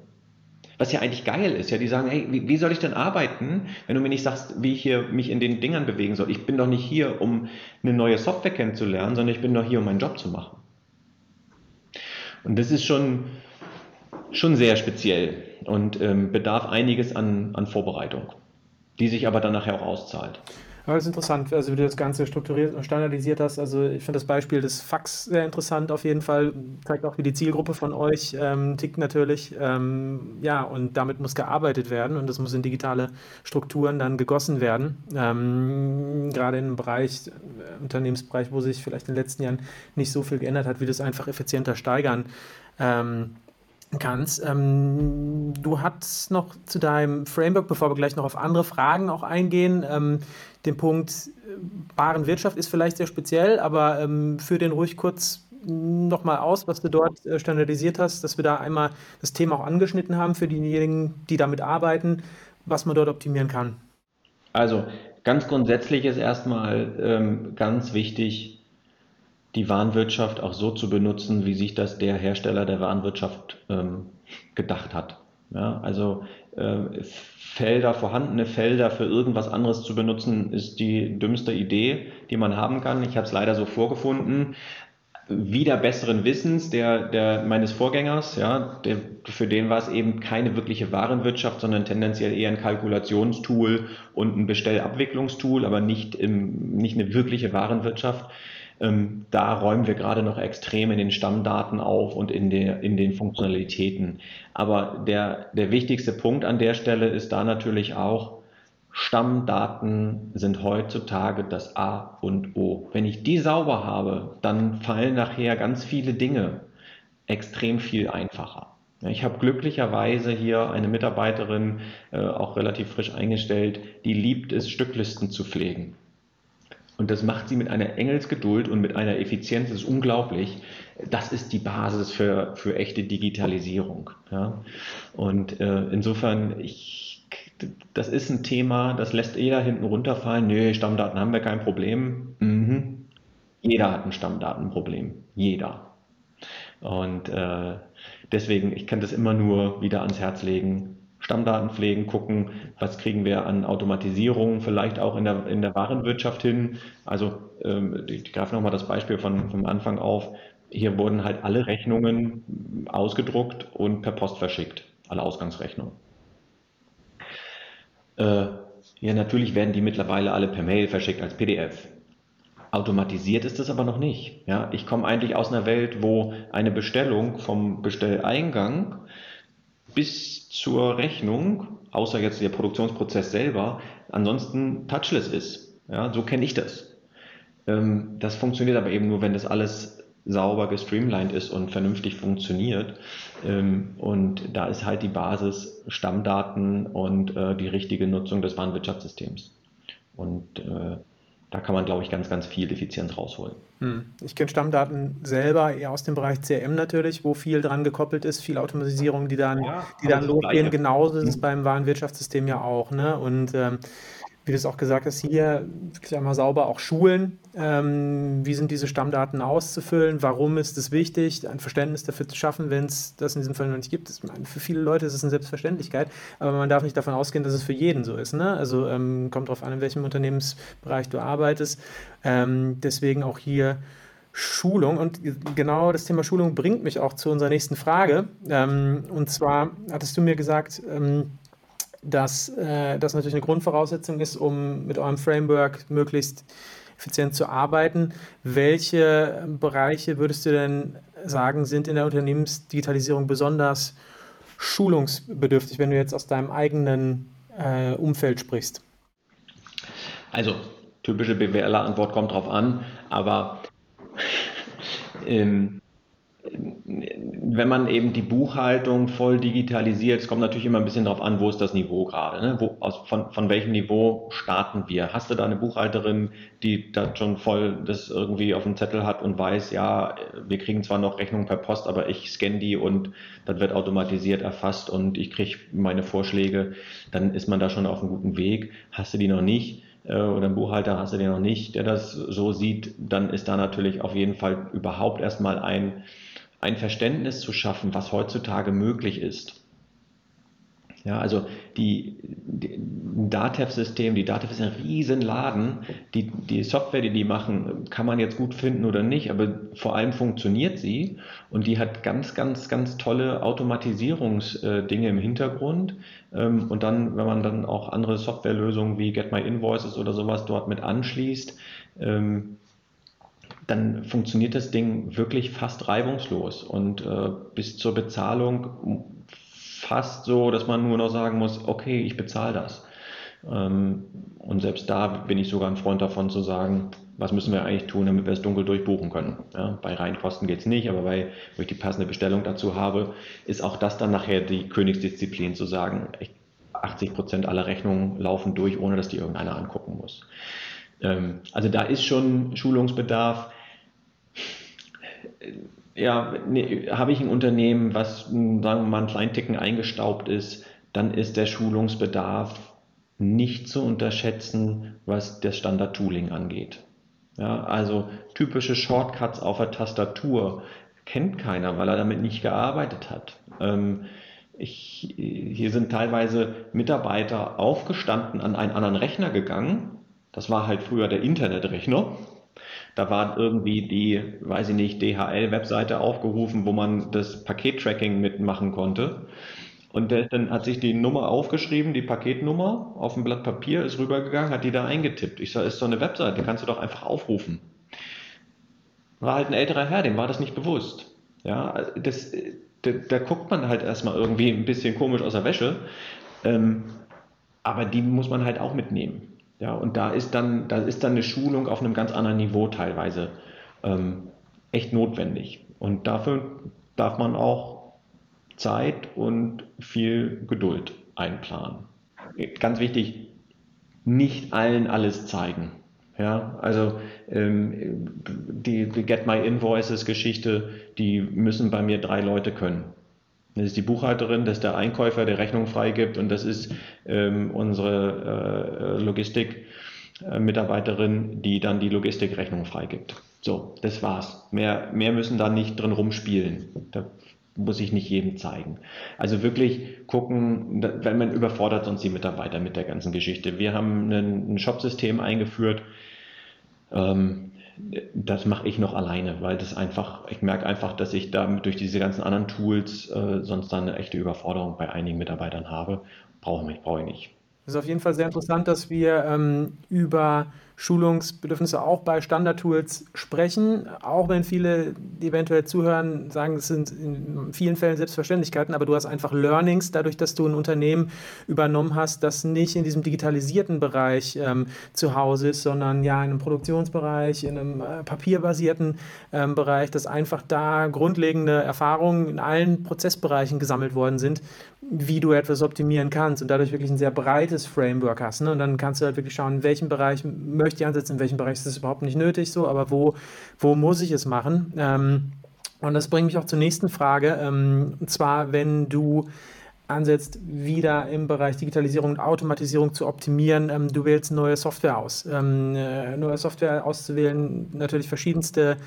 Was ja eigentlich geil ist, ja, die sagen, hey, wie, wie soll ich denn arbeiten, wenn du mir nicht sagst, wie ich hier mich in den Dingern bewegen soll? Ich bin doch nicht hier, um eine neue Software kennenzulernen, sondern ich bin doch hier, um meinen Job zu machen. Und das ist schon, schon sehr speziell und ähm, bedarf einiges an, an Vorbereitung, die sich aber dann nachher auch auszahlt. Aber das ist interessant, also wie du das Ganze strukturiert und standardisiert hast. Also ich finde das Beispiel des Fax sehr interessant auf jeden Fall. Zeigt auch, wie die Zielgruppe von euch ähm, tickt natürlich. Ähm, ja, und damit muss gearbeitet werden und das muss in digitale Strukturen dann gegossen werden. Ähm, gerade in einem Bereich, äh, Unternehmensbereich, wo sich vielleicht in den letzten Jahren nicht so viel geändert hat, wie das einfach effizienter steigern. Ähm, kannst. Ähm, du hast noch zu deinem Framework, bevor wir gleich noch auf andere Fragen auch eingehen, ähm, den Punkt äh, Warenwirtschaft ist vielleicht sehr speziell, aber ähm, führ den ruhig kurz nochmal aus, was du dort äh, standardisiert hast, dass wir da einmal das Thema auch angeschnitten haben für diejenigen, die damit arbeiten, was man dort optimieren kann. Also ganz grundsätzlich ist erstmal ähm, ganz wichtig, die Warenwirtschaft auch so zu benutzen, wie sich das der Hersteller der Warenwirtschaft ähm, gedacht hat. Ja, also äh, Felder, vorhandene Felder für irgendwas anderes zu benutzen, ist die dümmste Idee, die man haben kann. Ich habe es leider so vorgefunden. Wieder besseren Wissens der, der meines Vorgängers, ja, der, für den war es eben keine wirkliche Warenwirtschaft, sondern tendenziell eher ein Kalkulationstool und ein Bestellabwicklungstool, aber nicht, im, nicht eine wirkliche Warenwirtschaft. Ähm, da räumen wir gerade noch extrem in den Stammdaten auf und in, der, in den Funktionalitäten. Aber der, der wichtigste Punkt an der Stelle ist da natürlich auch, Stammdaten sind heutzutage das A und O. Wenn ich die sauber habe, dann fallen nachher ganz viele Dinge extrem viel einfacher. Ich habe glücklicherweise hier eine Mitarbeiterin, äh, auch relativ frisch eingestellt, die liebt es, Stücklisten zu pflegen. Und das macht sie mit einer Engelsgeduld und mit einer Effizienz, das ist unglaublich. Das ist die Basis für, für echte Digitalisierung. Ja? Und äh, insofern, ich, das ist ein Thema, das lässt jeder hinten runterfallen. Nö, Stammdaten haben wir kein Problem. Mhm. Jeder hat ein Stammdatenproblem. Jeder. Und äh, deswegen, ich kann das immer nur wieder ans Herz legen. Stammdaten pflegen, gucken, was kriegen wir an Automatisierung vielleicht auch in der, in der Warenwirtschaft hin. Also ähm, ich greife nochmal das Beispiel von, vom Anfang auf. Hier wurden halt alle Rechnungen ausgedruckt und per Post verschickt, alle Ausgangsrechnungen. Äh, ja, natürlich werden die mittlerweile alle per Mail verschickt als PDF. Automatisiert ist das aber noch nicht. Ja, ich komme eigentlich aus einer Welt, wo eine Bestellung vom Bestelleingang bis zur Rechnung, außer jetzt der Produktionsprozess selber, ansonsten touchless ist. Ja, so kenne ich das. Ähm, das funktioniert aber eben nur, wenn das alles sauber gestreamlined ist und vernünftig funktioniert. Ähm, und da ist halt die Basis Stammdaten und äh, die richtige Nutzung des Warenwirtschaftssystems. Und äh, da kann man, glaube ich, ganz, ganz viel Effizienz rausholen. Hm. Ich kenne Stammdaten selber eher aus dem Bereich CRM natürlich, wo viel dran gekoppelt ist, viel Automatisierung, die dann, ja, die dann losgehen. Genauso ist es hm. beim Warenwirtschaftssystem ja auch. Ne? Und ähm, wie du es auch gesagt hast, hier wirklich einmal sauber auch schulen. Ähm, wie sind diese Stammdaten auszufüllen? Warum ist es wichtig, ein Verständnis dafür zu schaffen, wenn es das in diesem Fall noch nicht gibt? Meine, für viele Leute ist es eine Selbstverständlichkeit, aber man darf nicht davon ausgehen, dass es für jeden so ist. Ne? Also ähm, kommt darauf an, in welchem Unternehmensbereich du arbeitest. Ähm, deswegen auch hier Schulung. Und genau das Thema Schulung bringt mich auch zu unserer nächsten Frage. Ähm, und zwar hattest du mir gesagt, ähm, dass äh, das natürlich eine Grundvoraussetzung ist, um mit eurem Framework möglichst effizient zu arbeiten. Welche Bereiche würdest du denn sagen, sind in der Unternehmensdigitalisierung besonders schulungsbedürftig, wenn du jetzt aus deinem eigenen äh, Umfeld sprichst? Also, typische BWLer-Antwort kommt drauf an, aber [laughs] ähm, wenn man eben die Buchhaltung voll digitalisiert, es kommt natürlich immer ein bisschen darauf an, wo ist das Niveau gerade, ne? wo, aus, von, von welchem Niveau starten wir? Hast du da eine Buchhalterin, die da schon voll das irgendwie auf dem Zettel hat und weiß, ja, wir kriegen zwar noch Rechnungen per Post, aber ich scanne die und das wird automatisiert erfasst und ich kriege meine Vorschläge, dann ist man da schon auf einem guten Weg. Hast du die noch nicht? Äh, oder einen Buchhalter hast du den noch nicht, der das so sieht, dann ist da natürlich auf jeden Fall überhaupt erstmal ein ein Verständnis zu schaffen, was heutzutage möglich ist. Ja, also die, die Datev-System, die Datev ist ein Riesenladen. Die, die Software, die die machen, kann man jetzt gut finden oder nicht, aber vor allem funktioniert sie und die hat ganz, ganz, ganz tolle Automatisierungsdinge im Hintergrund. Ähm, und dann, wenn man dann auch andere Softwarelösungen wie Get My Invoices oder sowas dort mit anschließt, ähm, dann funktioniert das Ding wirklich fast reibungslos und äh, bis zur Bezahlung fast so, dass man nur noch sagen muss, okay, ich bezahle das. Ähm, und selbst da bin ich sogar ein Freund davon zu sagen, was müssen wir eigentlich tun, damit wir es dunkel durchbuchen können. Ja, bei Reinkosten geht es nicht, aber bei, wo ich die passende Bestellung dazu habe, ist auch das dann nachher die Königsdisziplin zu sagen, 80 Prozent aller Rechnungen laufen durch, ohne dass die irgendeiner angucken muss. Ähm, also da ist schon Schulungsbedarf ja, nee, habe ich ein Unternehmen, was, sagen wir mal, einen kleinen Ticken eingestaubt ist, dann ist der Schulungsbedarf nicht zu unterschätzen, was das Standard-Tooling angeht. Ja, also typische Shortcuts auf der Tastatur kennt keiner, weil er damit nicht gearbeitet hat. Ähm, ich, hier sind teilweise Mitarbeiter aufgestanden, an einen anderen Rechner gegangen. Das war halt früher der Internetrechner da war irgendwie die, weiß ich nicht, DHL-Webseite aufgerufen, wo man das Pakettracking mitmachen konnte. Und der, dann hat sich die Nummer aufgeschrieben, die Paketnummer, auf ein Blatt Papier, ist rübergegangen, hat die da eingetippt. Ich sage, ist so eine Webseite, kannst du doch einfach aufrufen. War halt ein älterer Herr, dem war das nicht bewusst. Ja, das, da, da guckt man halt erstmal irgendwie ein bisschen komisch aus der Wäsche. Ähm, aber die muss man halt auch mitnehmen. Ja, und da ist dann, da ist dann eine Schulung auf einem ganz anderen Niveau teilweise ähm, echt notwendig. Und dafür darf man auch Zeit und viel Geduld einplanen. Ganz wichtig, nicht allen alles zeigen. Ja, also ähm, die, die Get My Invoices Geschichte, die müssen bei mir drei Leute können. Das ist die Buchhalterin, das ist der Einkäufer, der Rechnung freigibt und das ist ähm, unsere äh, Logistik-Mitarbeiterin, die dann die Logistikrechnung freigibt. So, das war's. Mehr, mehr müssen da nicht drin rumspielen. Da muss ich nicht jedem zeigen. Also wirklich gucken, wenn man überfordert sonst die Mitarbeiter mit der ganzen Geschichte. Wir haben ein, Shop-System eingeführt. Ähm, das mache ich noch alleine, weil das einfach, ich merke einfach, dass ich da durch diese ganzen anderen Tools äh, sonst dann eine echte Überforderung bei einigen Mitarbeitern habe. Brauche ich, brauche ich nicht. Es ist auf jeden Fall sehr interessant, dass wir ähm, über Schulungsbedürfnisse auch bei Standard-Tools sprechen, auch wenn viele, die eventuell zuhören, sagen, es sind in vielen Fällen Selbstverständlichkeiten, aber du hast einfach Learnings, dadurch, dass du ein Unternehmen übernommen hast, das nicht in diesem digitalisierten Bereich ähm, zu Hause ist, sondern ja in einem Produktionsbereich, in einem äh, papierbasierten ähm, Bereich, dass einfach da grundlegende Erfahrungen in allen Prozessbereichen gesammelt worden sind, wie du etwas optimieren kannst und dadurch wirklich ein sehr breites Framework hast. Ne? Und dann kannst du halt wirklich schauen, in welchem Bereich möchte ich ansetzen, in welchem Bereich ist es überhaupt nicht nötig so, aber wo, wo muss ich es machen? Ähm, und das bringt mich auch zur nächsten Frage. Ähm, und zwar, wenn du ansetzt, wieder im Bereich Digitalisierung und Automatisierung zu optimieren. Ähm, du wählst neue Software aus. Ähm, äh, neue Software auszuwählen, natürlich verschiedenste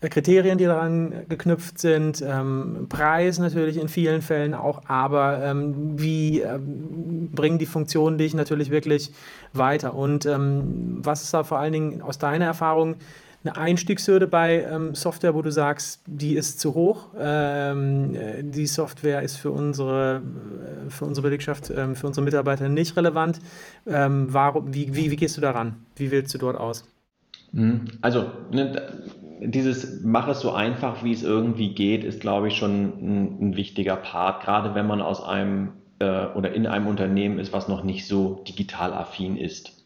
Kriterien, die daran geknüpft sind, ähm, Preis natürlich in vielen Fällen auch, aber ähm, wie ähm, bringen die Funktionen dich natürlich wirklich weiter? Und ähm, was ist da vor allen Dingen aus deiner Erfahrung eine Einstiegshürde bei ähm, Software, wo du sagst, die ist zu hoch, ähm, äh, die Software ist für unsere, äh, für unsere Belegschaft, für unsere Mitarbeiter nicht relevant? warum, wie, wie, wie gehst du daran? Wie wählst du dort aus? Mhm. Also, ne, dieses mach es so einfach, wie es irgendwie geht, ist, glaube ich, schon ein, ein wichtiger Part, gerade wenn man aus einem äh, oder in einem Unternehmen ist, was noch nicht so digital affin ist.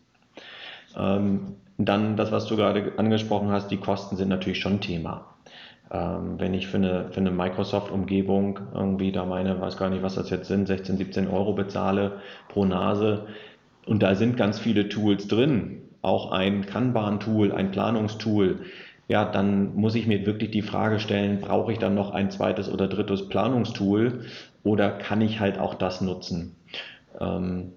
Ähm, dann das, was du gerade angesprochen hast, die Kosten sind natürlich schon Thema. Ähm, wenn ich für eine, für eine Microsoft-Umgebung irgendwie da meine, weiß gar nicht, was das jetzt sind, 16, 17 Euro bezahle pro Nase und da sind ganz viele Tools drin, auch ein Kanban-Tool, ein Planungstool, ja, dann muss ich mir wirklich die Frage stellen, brauche ich dann noch ein zweites oder drittes Planungstool oder kann ich halt auch das nutzen? Ähm,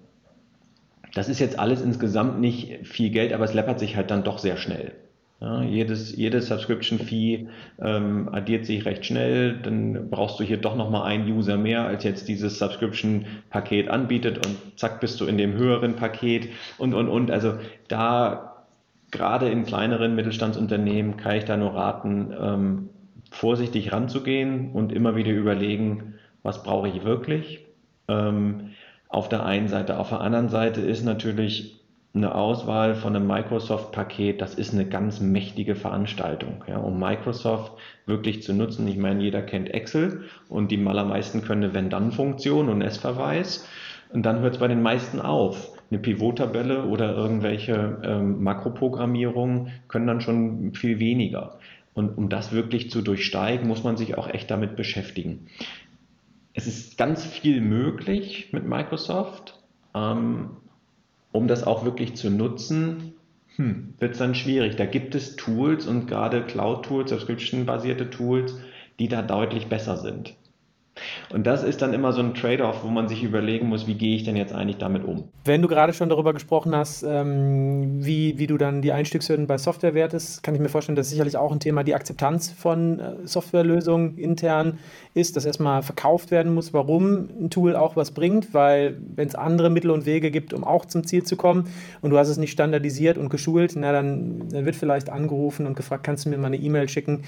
das ist jetzt alles insgesamt nicht viel Geld, aber es läppert sich halt dann doch sehr schnell. Ja, jedes, jedes Subscription-Fee ähm, addiert sich recht schnell, dann brauchst du hier doch nochmal einen User mehr, als jetzt dieses Subscription-Paket anbietet und zack bist du in dem höheren Paket und, und, und. Also da gerade in kleineren Mittelstandsunternehmen kann ich da nur raten, ähm, vorsichtig ranzugehen und immer wieder überlegen, was brauche ich wirklich. Ähm, auf der einen Seite. Auf der anderen Seite ist natürlich eine Auswahl von einem Microsoft-Paket, das ist eine ganz mächtige Veranstaltung. Ja, um Microsoft wirklich zu nutzen, ich meine, jeder kennt Excel und die allermeisten können eine Wenn-Dann-Funktion und S-Verweis. Und dann hört es bei den meisten auf eine Pivot-Tabelle oder irgendwelche ähm, Makroprogrammierungen können dann schon viel weniger. Und um das wirklich zu durchsteigen, muss man sich auch echt damit beschäftigen. Es ist ganz viel möglich mit Microsoft. Ähm, um das auch wirklich zu nutzen, hm, wird es dann schwierig. Da gibt es Tools und gerade Cloud-Tools, Subscription-basierte Tools, die da deutlich besser sind. Und das ist dann immer so ein Trade-off, wo man sich überlegen muss, wie gehe ich denn jetzt eigentlich damit um? Wenn du gerade schon darüber gesprochen hast, ähm, wie, wie du dann die Einstiegshürden bei Software wertest, kann ich mir vorstellen, dass sicherlich auch ein Thema die Akzeptanz von äh, Softwarelösungen intern ist, dass erstmal verkauft werden muss, warum ein Tool auch was bringt, weil wenn es andere Mittel und Wege gibt, um auch zum Ziel zu kommen und du hast es nicht standardisiert und geschult, na dann, dann wird vielleicht angerufen und gefragt, kannst du mir mal eine E-Mail schicken,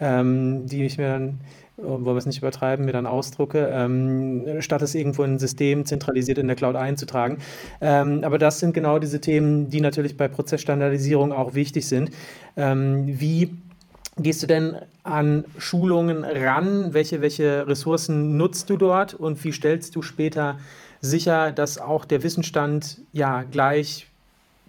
ähm, die ich mir dann wollen wir es nicht übertreiben, mir dann ausdrucke, ähm, statt es irgendwo in ein System zentralisiert in der Cloud einzutragen. Ähm, aber das sind genau diese Themen, die natürlich bei Prozessstandardisierung auch wichtig sind. Ähm, wie gehst du denn an Schulungen ran? Welche, welche Ressourcen nutzt du dort und wie stellst du später sicher, dass auch der Wissensstand ja gleich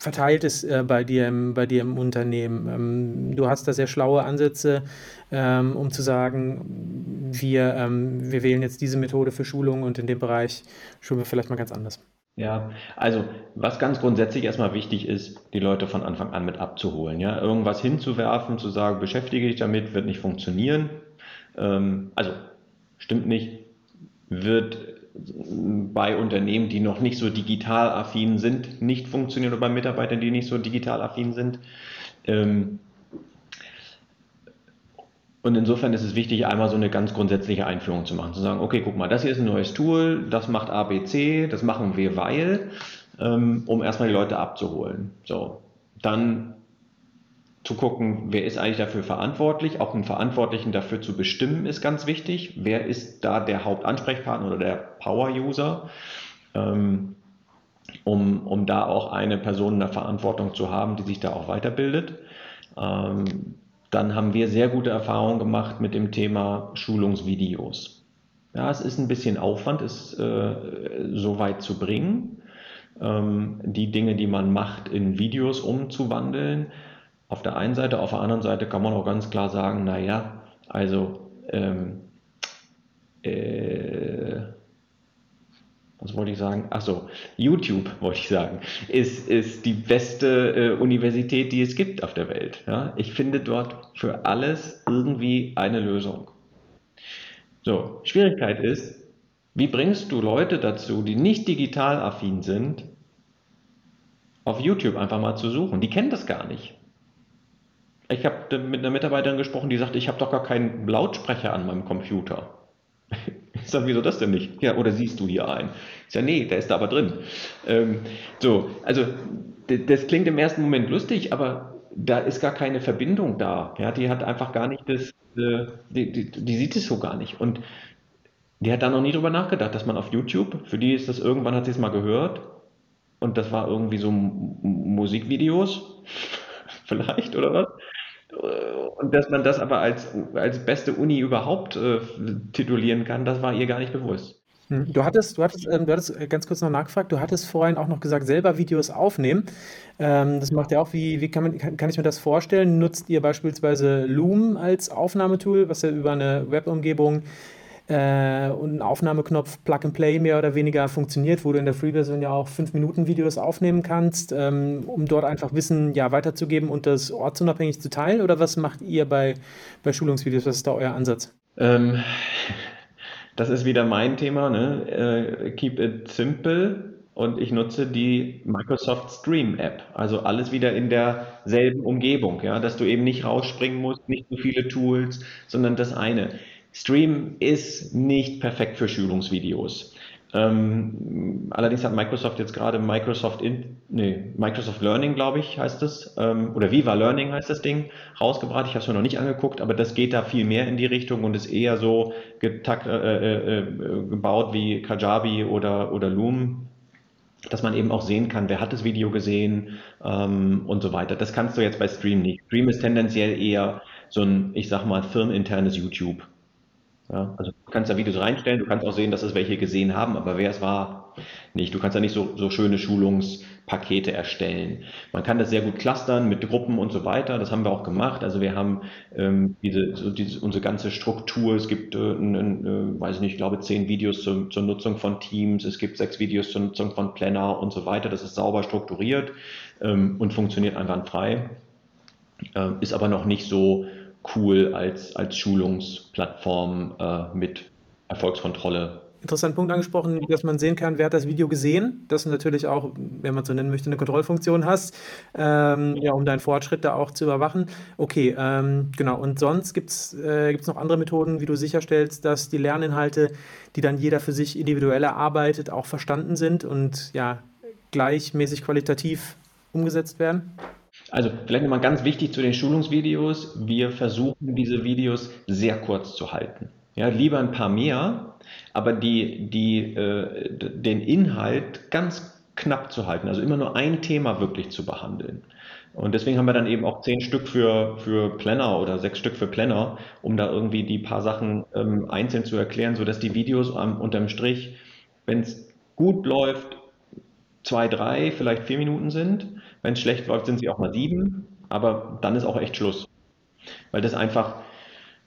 verteilt ist äh, bei, dir im, bei dir im Unternehmen. Ähm, du hast da sehr schlaue Ansätze, ähm, um zu sagen, wir, ähm, wir wählen jetzt diese Methode für Schulung und in dem Bereich schulen wir vielleicht mal ganz anders. Ja, also was ganz grundsätzlich erstmal wichtig ist, die Leute von Anfang an mit abzuholen. Ja? Irgendwas hinzuwerfen, zu sagen, beschäftige dich damit, wird nicht funktionieren. Ähm, also stimmt nicht, wird bei Unternehmen, die noch nicht so digital affin sind, nicht funktionieren oder bei Mitarbeitern, die nicht so digital affin sind. Ähm, und insofern ist es wichtig, einmal so eine ganz grundsätzliche Einführung zu machen. Zu sagen, okay, guck mal, das hier ist ein neues Tool, das macht ABC, das machen wir, weil, ähm, um erstmal die Leute abzuholen. So, dann zu gucken, wer ist eigentlich dafür verantwortlich. Auch einen Verantwortlichen dafür zu bestimmen, ist ganz wichtig. Wer ist da der Hauptansprechpartner oder der Power-User? Ähm, um, um da auch eine Person in der Verantwortung zu haben, die sich da auch weiterbildet. Ähm, dann haben wir sehr gute Erfahrungen gemacht mit dem Thema Schulungsvideos. Ja, es ist ein bisschen Aufwand, es äh, so weit zu bringen, ähm, die Dinge, die man macht, in Videos umzuwandeln. Auf der einen Seite, auf der anderen Seite kann man auch ganz klar sagen, naja, also ähm, äh, was wollte ich sagen? Achso, YouTube [laughs] wollte ich sagen, ist, ist die beste äh, Universität, die es gibt auf der Welt. Ja? Ich finde dort für alles irgendwie eine Lösung. So, Schwierigkeit ist, wie bringst du Leute dazu, die nicht digital affin sind, auf YouTube einfach mal zu suchen? Die kennen das gar nicht. Ich habe mit einer Mitarbeiterin gesprochen, die sagte, ich habe doch gar keinen Lautsprecher an meinem Computer. [laughs] Ich sage, wieso das denn nicht? Ja, oder siehst du hier ein? Ich sage, nee, der ist da aber drin. Ähm, so, also das klingt im ersten Moment lustig, aber da ist gar keine Verbindung da. Ja, die hat einfach gar nicht das, äh, die, die, die, sieht es so gar nicht. Und die hat da noch nie drüber nachgedacht, dass man auf YouTube, für die ist das irgendwann, hat sie es mal gehört und das war irgendwie so Musikvideos, [laughs] vielleicht oder was. Und dass man das aber als, als beste Uni überhaupt äh, titulieren kann, das war ihr gar nicht bewusst. Hm, du hattest, du hattest, ähm, du hattest äh, ganz kurz noch nachgefragt, du hattest vorhin auch noch gesagt, selber Videos aufnehmen. Ähm, das macht ja auch, wie, wie kann, man, kann, kann ich mir das vorstellen? Nutzt ihr beispielsweise Loom als Aufnahmetool, was ja über eine Webumgebung äh, und ein Aufnahmeknopf Plug and Play mehr oder weniger funktioniert, wo du in der Free-Version ja auch 5-Minuten-Videos aufnehmen kannst, ähm, um dort einfach Wissen ja, weiterzugeben und das ortsunabhängig zu teilen? Oder was macht ihr bei, bei Schulungsvideos? Was ist da euer Ansatz? Ähm, das ist wieder mein Thema, ne? Äh, keep it simple. Und ich nutze die Microsoft Stream App. Also alles wieder in derselben Umgebung, ja, dass du eben nicht rausspringen musst, nicht so viele Tools, sondern das eine. Stream ist nicht perfekt für Schulungsvideos. Ähm, allerdings hat Microsoft jetzt gerade Microsoft, in, nee, Microsoft Learning, glaube ich, heißt es, ähm, oder Viva Learning heißt das Ding, rausgebracht. Ich habe es mir noch nicht angeguckt, aber das geht da viel mehr in die Richtung und ist eher so getakt, äh, äh, äh, gebaut wie Kajabi oder, oder Loom, dass man eben auch sehen kann, wer hat das Video gesehen ähm, und so weiter. Das kannst du jetzt bei Stream nicht. Stream ist tendenziell eher so ein, ich sag mal, firmeninternes YouTube. Ja, also du kannst da Videos reinstellen, du kannst auch sehen, dass es welche gesehen haben, aber wer es war, nicht. Du kannst da nicht so, so schöne Schulungspakete erstellen. Man kann das sehr gut clustern mit Gruppen und so weiter. Das haben wir auch gemacht. Also wir haben ähm, diese, so diese, unsere ganze Struktur. Es gibt, äh, äh, weiß nicht, ich glaube, zehn Videos zur, zur Nutzung von Teams. Es gibt sechs Videos zur Nutzung von Planner und so weiter. Das ist sauber strukturiert ähm, und funktioniert einwandfrei. Ähm, ist aber noch nicht so cool als, als Schulungsplattform äh, mit Erfolgskontrolle. Interessanten Punkt angesprochen, dass man sehen kann, wer hat das Video gesehen, dass du natürlich auch, wenn man so nennen möchte, eine Kontrollfunktion hast, ähm, ja, um deinen Fortschritt da auch zu überwachen. Okay, ähm, genau. Und sonst gibt es äh, noch andere Methoden, wie du sicherstellst, dass die Lerninhalte, die dann jeder für sich individuell erarbeitet, auch verstanden sind und ja, gleichmäßig qualitativ umgesetzt werden? Also vielleicht nochmal ganz wichtig zu den Schulungsvideos. Wir versuchen diese Videos sehr kurz zu halten. Ja, lieber ein paar mehr, aber die, die, äh, den Inhalt ganz knapp zu halten. Also immer nur ein Thema wirklich zu behandeln. Und deswegen haben wir dann eben auch zehn Stück für, für Planner oder sechs Stück für Planner, um da irgendwie die paar Sachen ähm, einzeln zu erklären, sodass die Videos am, unterm Strich, wenn es gut läuft, zwei, drei, vielleicht vier Minuten sind. Wenn es schlecht läuft, sind sie auch mal sieben, aber dann ist auch echt Schluss. Weil das einfach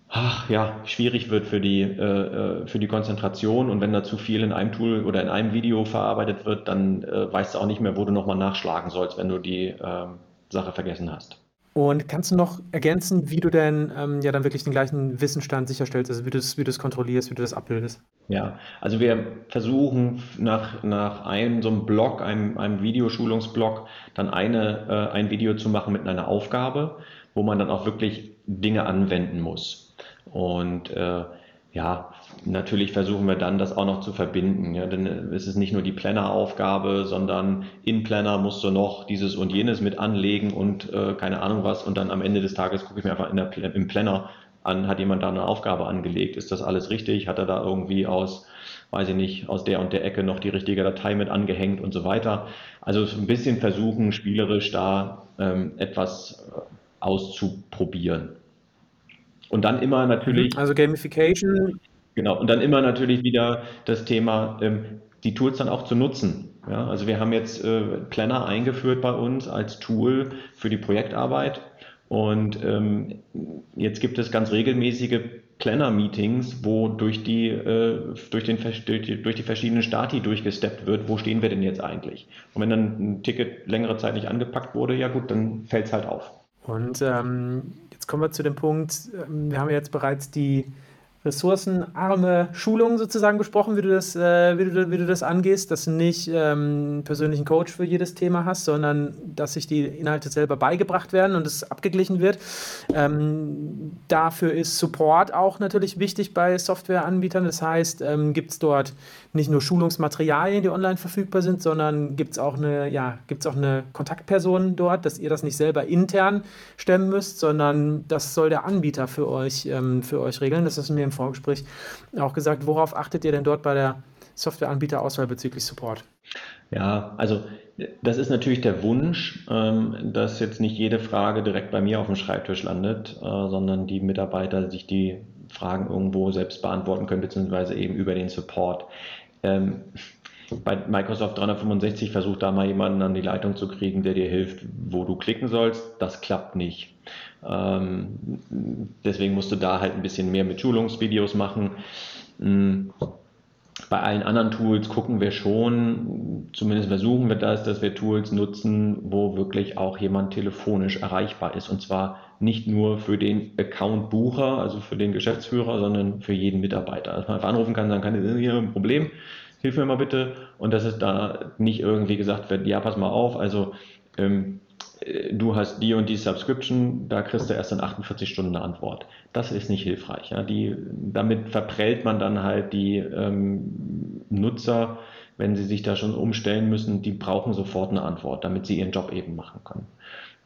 ach, ja, schwierig wird für die, äh, äh, für die Konzentration und wenn da zu viel in einem Tool oder in einem Video verarbeitet wird, dann äh, weißt du auch nicht mehr, wo du nochmal nachschlagen sollst, wenn du die äh, Sache vergessen hast. Und kannst du noch ergänzen, wie du denn ähm, ja dann wirklich den gleichen Wissensstand sicherstellst, also wie du es wie kontrollierst, wie du das abbildest? Ja, also wir versuchen nach, nach einem so einem Blog, einem, einem Videoschulungsblog, dann eine, äh, ein Video zu machen mit einer Aufgabe, wo man dann auch wirklich Dinge anwenden muss. Und äh, ja, natürlich versuchen wir dann, das auch noch zu verbinden. Ja, denn es ist nicht nur die Planner-Aufgabe, sondern in Planner musst du noch dieses und jenes mit anlegen und äh, keine Ahnung was. Und dann am Ende des Tages gucke ich mir einfach in der, im Planner an, hat jemand da eine Aufgabe angelegt? Ist das alles richtig? Hat er da irgendwie aus, weiß ich nicht, aus der und der Ecke noch die richtige Datei mit angehängt und so weiter? Also ein bisschen versuchen, spielerisch da ähm, etwas äh, auszuprobieren. Und dann immer natürlich. Mhm. Also Gamification. Genau, und dann immer natürlich wieder das Thema, ähm, die Tools dann auch zu nutzen. Ja, also wir haben jetzt äh, Planner eingeführt bei uns als Tool für die Projektarbeit. Und ähm, jetzt gibt es ganz regelmäßige Planner-Meetings, wo durch die, äh, durch, den, durch, die, durch die verschiedenen Stati durchgesteppt wird, wo stehen wir denn jetzt eigentlich? Und wenn dann ein Ticket längere Zeit nicht angepackt wurde, ja gut, dann fällt es halt auf. Und ähm, jetzt kommen wir zu dem Punkt, ähm, wir haben jetzt bereits die ressourcenarme Schulung sozusagen besprochen, wie du das, äh, wie du, wie du das angehst, dass du nicht ähm, einen persönlichen Coach für jedes Thema hast, sondern dass sich die Inhalte selber beigebracht werden und es abgeglichen wird. Ähm, dafür ist Support auch natürlich wichtig bei Softwareanbietern. Das heißt, ähm, gibt es dort nicht nur Schulungsmaterialien, die online verfügbar sind, sondern gibt es auch, eine, ja, auch eine Kontaktperson dort, dass ihr das nicht selber intern stemmen müsst, sondern das soll der Anbieter für euch, ähm, für euch regeln. Das ist mir im Vorgespräch auch gesagt. Worauf achtet ihr denn dort bei der Softwareanbieterauswahl bezüglich Support? Ja, also das ist natürlich der Wunsch, ähm, dass jetzt nicht jede Frage direkt bei mir auf dem Schreibtisch landet, äh, sondern die Mitarbeiter sich die Fragen irgendwo selbst beantworten können, beziehungsweise eben über den Support. Ähm, bei Microsoft 365 versucht da mal jemanden an die Leitung zu kriegen, der dir hilft, wo du klicken sollst. Das klappt nicht. Ähm, deswegen musst du da halt ein bisschen mehr mit Schulungsvideos machen. Mm, bei allen anderen Tools gucken wir schon, zumindest versuchen wir das, dass wir Tools nutzen, wo wirklich auch jemand telefonisch erreichbar ist. Und zwar nicht nur für den Account-Bucher, also für den Geschäftsführer, sondern für jeden Mitarbeiter. Dass man einfach anrufen kann, sagen kann, hier ein Problem, hilf mir mal bitte. Und dass es da nicht irgendwie gesagt wird, ja, pass mal auf, also ähm, du hast die und die Subscription, da kriegst du erst in 48 Stunden eine Antwort. Das ist nicht hilfreich. Ja. Die, damit verprellt man dann halt die ähm, Nutzer, wenn sie sich da schon umstellen müssen, die brauchen sofort eine Antwort, damit sie ihren Job eben machen können.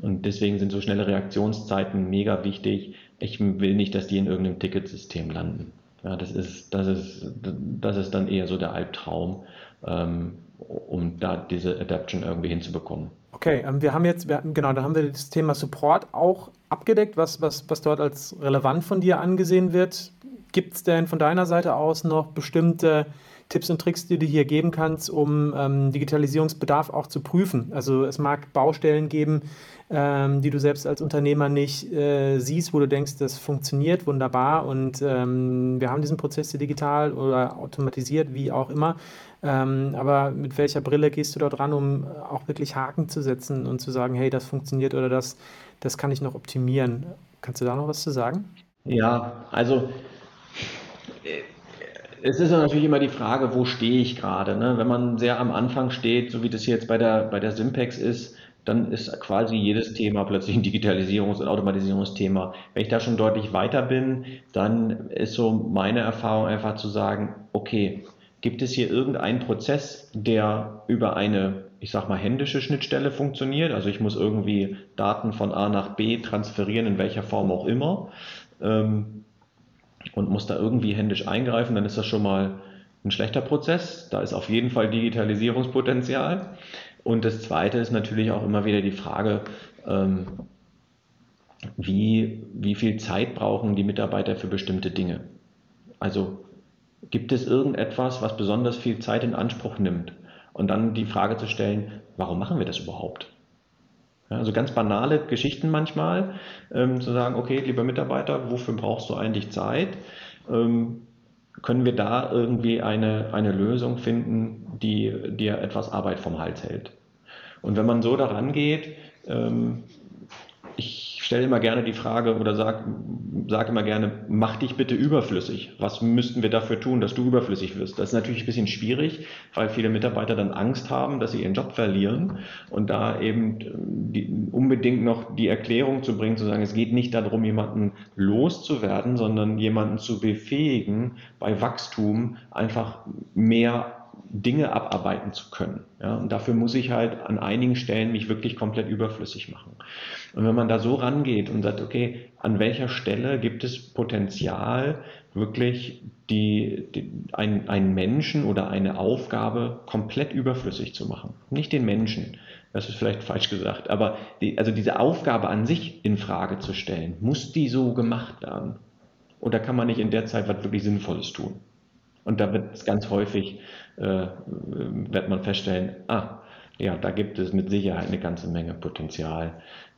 Und deswegen sind so schnelle Reaktionszeiten mega wichtig. Ich will nicht, dass die in irgendeinem Ticketsystem landen. Ja, das ist, das ist, das ist dann eher so der Albtraum, ähm, um da diese Adaption irgendwie hinzubekommen. Okay, ähm, wir haben jetzt, wir, genau, da haben wir das Thema Support auch abgedeckt, was, was, was dort als relevant von dir angesehen wird. Gibt es denn von deiner Seite aus noch bestimmte Tipps und Tricks, die du hier geben kannst, um ähm, Digitalisierungsbedarf auch zu prüfen? Also es mag Baustellen geben, ähm, die du selbst als Unternehmer nicht äh, siehst, wo du denkst, das funktioniert wunderbar und ähm, wir haben diesen Prozess digital oder automatisiert, wie auch immer. Ähm, aber mit welcher Brille gehst du dort ran, um auch wirklich Haken zu setzen und zu sagen, hey, das funktioniert oder das, das kann ich noch optimieren? Kannst du da noch was zu sagen? Ja, also es ist natürlich immer die Frage, wo stehe ich gerade. Ne? Wenn man sehr am Anfang steht, so wie das jetzt bei der, bei der Simpex ist, dann ist quasi jedes Thema plötzlich ein Digitalisierungs- und Automatisierungsthema. Wenn ich da schon deutlich weiter bin, dann ist so meine Erfahrung einfach zu sagen, okay, gibt es hier irgendeinen Prozess, der über eine, ich sag mal, händische Schnittstelle funktioniert? Also ich muss irgendwie Daten von A nach B transferieren, in welcher Form auch immer. Ähm, und muss da irgendwie händisch eingreifen, dann ist das schon mal ein schlechter Prozess. Da ist auf jeden Fall Digitalisierungspotenzial. Und das Zweite ist natürlich auch immer wieder die Frage, ähm, wie, wie viel Zeit brauchen die Mitarbeiter für bestimmte Dinge? Also gibt es irgendetwas, was besonders viel Zeit in Anspruch nimmt? Und dann die Frage zu stellen, warum machen wir das überhaupt? Ja, also ganz banale Geschichten manchmal, ähm, zu sagen, okay, lieber Mitarbeiter, wofür brauchst du eigentlich Zeit? Ähm, können wir da irgendwie eine, eine Lösung finden, die dir etwas Arbeit vom Hals hält? Und wenn man so daran geht, ähm, ich stelle immer gerne die Frage oder sag, sag immer gerne, mach dich bitte überflüssig. Was müssten wir dafür tun, dass du überflüssig wirst? Das ist natürlich ein bisschen schwierig, weil viele Mitarbeiter dann Angst haben, dass sie ihren Job verlieren und da eben die, unbedingt noch die Erklärung zu bringen, zu sagen, es geht nicht darum, jemanden loszuwerden, sondern jemanden zu befähigen, bei Wachstum einfach mehr Dinge abarbeiten zu können. Ja, und dafür muss ich halt an einigen Stellen mich wirklich komplett überflüssig machen. Und wenn man da so rangeht und sagt, okay, an welcher Stelle gibt es Potenzial, wirklich die, die, ein, einen Menschen oder eine Aufgabe komplett überflüssig zu machen. Nicht den Menschen, das ist vielleicht falsch gesagt, aber die, also diese Aufgabe an sich in Frage zu stellen, muss die so gemacht werden? Oder kann man nicht in der Zeit was wirklich Sinnvolles tun? Und da wird es ganz häufig, wird man feststellen, ah, ja, da gibt es mit Sicherheit eine ganze Menge Potenzial,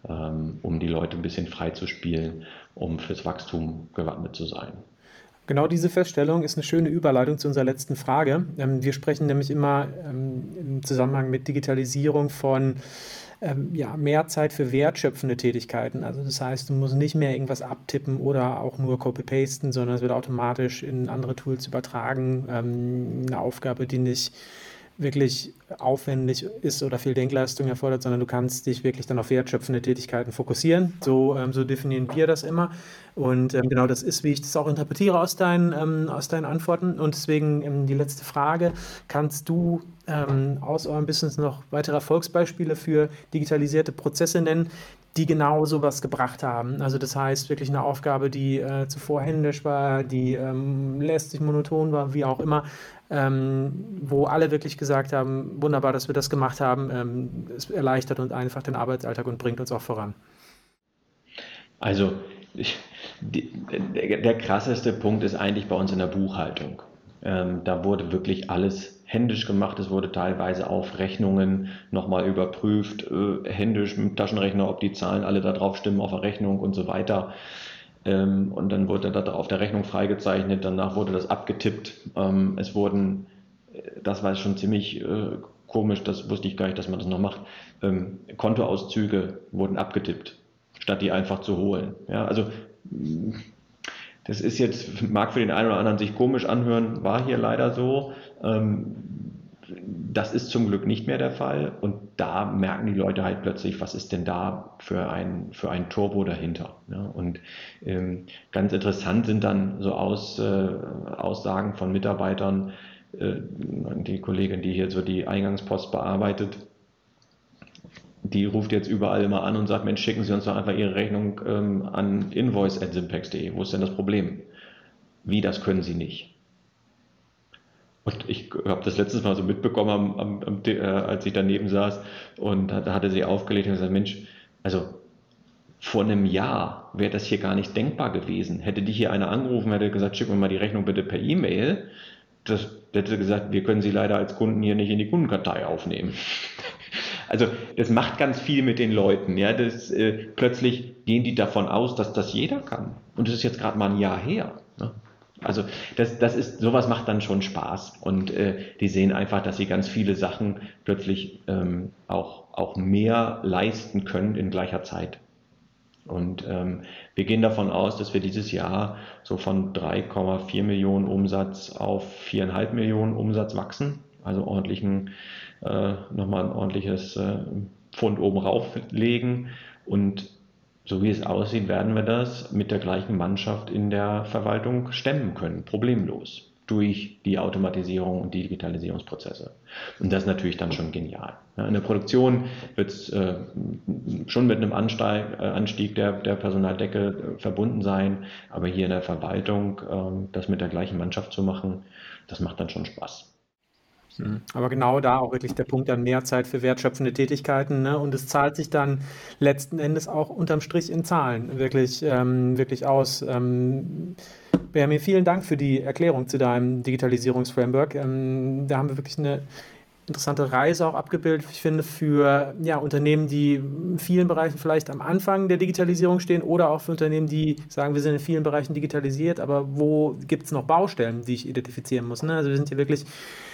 ähm, um die Leute ein bisschen frei zu spielen, um fürs Wachstum gewappnet zu sein. Genau diese Feststellung ist eine schöne Überleitung zu unserer letzten Frage. Ähm, wir sprechen nämlich immer ähm, im Zusammenhang mit Digitalisierung von ähm, ja, mehr Zeit für wertschöpfende Tätigkeiten. Also das heißt, du musst nicht mehr irgendwas abtippen oder auch nur copy-pasten, sondern es wird automatisch in andere Tools übertragen. eine Aufgabe, die nicht wirklich aufwendig ist oder viel Denkleistung erfordert, sondern du kannst dich wirklich dann auf wertschöpfende Tätigkeiten fokussieren. So, ähm, so definieren wir das immer. Und ähm, genau das ist, wie ich das auch interpretiere aus deinen, ähm, aus deinen Antworten. Und deswegen ähm, die letzte Frage, kannst du ähm, aus eurem Business noch weitere Erfolgsbeispiele für digitalisierte Prozesse nennen, die genau sowas gebracht haben. Also das heißt wirklich eine Aufgabe, die äh, zuvor händisch war, die ähm, lästig monoton war, wie auch immer, ähm, wo alle wirklich gesagt haben, wunderbar, dass wir das gemacht haben, ähm, es erleichtert uns einfach den Arbeitsalltag und bringt uns auch voran. Also ich, die, der, der, krasseste Punkt ist eigentlich bei uns in der Buchhaltung. Ähm, da wurde wirklich alles händisch gemacht. Es wurde teilweise auf Rechnungen nochmal überprüft, äh, händisch mit Taschenrechner, ob die Zahlen alle da drauf stimmen auf der Rechnung und so weiter. Ähm, und dann wurde das auf der Rechnung freigezeichnet, danach wurde das abgetippt. Ähm, es wurden, äh, das war schon ziemlich äh, komisch, das wusste ich gar nicht, dass man das noch macht, ähm, Kontoauszüge wurden abgetippt, statt die einfach zu holen. Ja, also das ist jetzt, mag für den einen oder anderen sich komisch anhören, war hier leider so. Ähm, das ist zum Glück nicht mehr der Fall und da merken die Leute halt plötzlich, was ist denn da für ein, für ein Turbo dahinter. Ja? Und ähm, ganz interessant sind dann so Aus, äh, Aussagen von Mitarbeitern, äh, die Kollegin, die hier so die Eingangspost bearbeitet, die ruft jetzt überall immer an und sagt, Mensch, schicken Sie uns doch einfach Ihre Rechnung ähm, an invoice.simpex.de. Wo ist denn das Problem? Wie, das können Sie nicht? Und ich habe das letztes Mal so mitbekommen, am, am, am, äh, als ich daneben saß und da, hatte sie aufgelegt und gesagt, Mensch, also vor einem Jahr wäre das hier gar nicht denkbar gewesen. Hätte dich hier einer angerufen, hätte gesagt, schick mir mal die Rechnung bitte per E-Mail. Das hätte gesagt, wir können sie leider als Kunden hier nicht in die Kundenkartei aufnehmen. Also das macht ganz viel mit den Leuten. Ja, das, äh, plötzlich gehen die davon aus, dass das jeder kann. Und das ist jetzt gerade mal ein Jahr her. Ne? Also das, das ist, sowas macht dann schon Spaß. Und äh, die sehen einfach, dass sie ganz viele Sachen plötzlich ähm, auch, auch mehr leisten können in gleicher Zeit. Und ähm, wir gehen davon aus, dass wir dieses Jahr so von 3,4 Millionen Umsatz auf 4,5 Millionen Umsatz wachsen. Also ordentlichen, äh, nochmal ein ordentliches äh, Pfund oben rauflegen. Und so wie es aussieht, werden wir das mit der gleichen Mannschaft in der Verwaltung stemmen können, problemlos, durch die Automatisierung und die Digitalisierungsprozesse. Und das ist natürlich dann schon genial. In der Produktion wird es äh, schon mit einem äh, Anstieg der, Personaldecke äh, verbunden sein, aber hier in der Verwaltung äh, das mit der gleichen Mannschaft zu machen, das macht dann schon Spaß. Mhm. Aber genau da auch wirklich der Punkt dann mehr Zeit für wertschöpfende Tätigkeiten. Ne? Und es zahlt sich dann letzten Endes auch unterm Strich in Zahlen wirklich, ähm, wirklich aus. Ähm, Benjamin, vielen Dank für die Erklärung zu deinem Digitalisierungsframework. Ähm, da haben wir wirklich eine interessante Reise auch abgebildet, ich finde, für ja, Unternehmen, die in vielen Bereichen vielleicht am Anfang der Digitalisierung stehen oder auch für Unternehmen, die sagen, wir sind in vielen Bereichen digitalisiert, aber wo gibt es noch Baustellen, die ich identifizieren muss. Ne? Also wir sind hier wirklich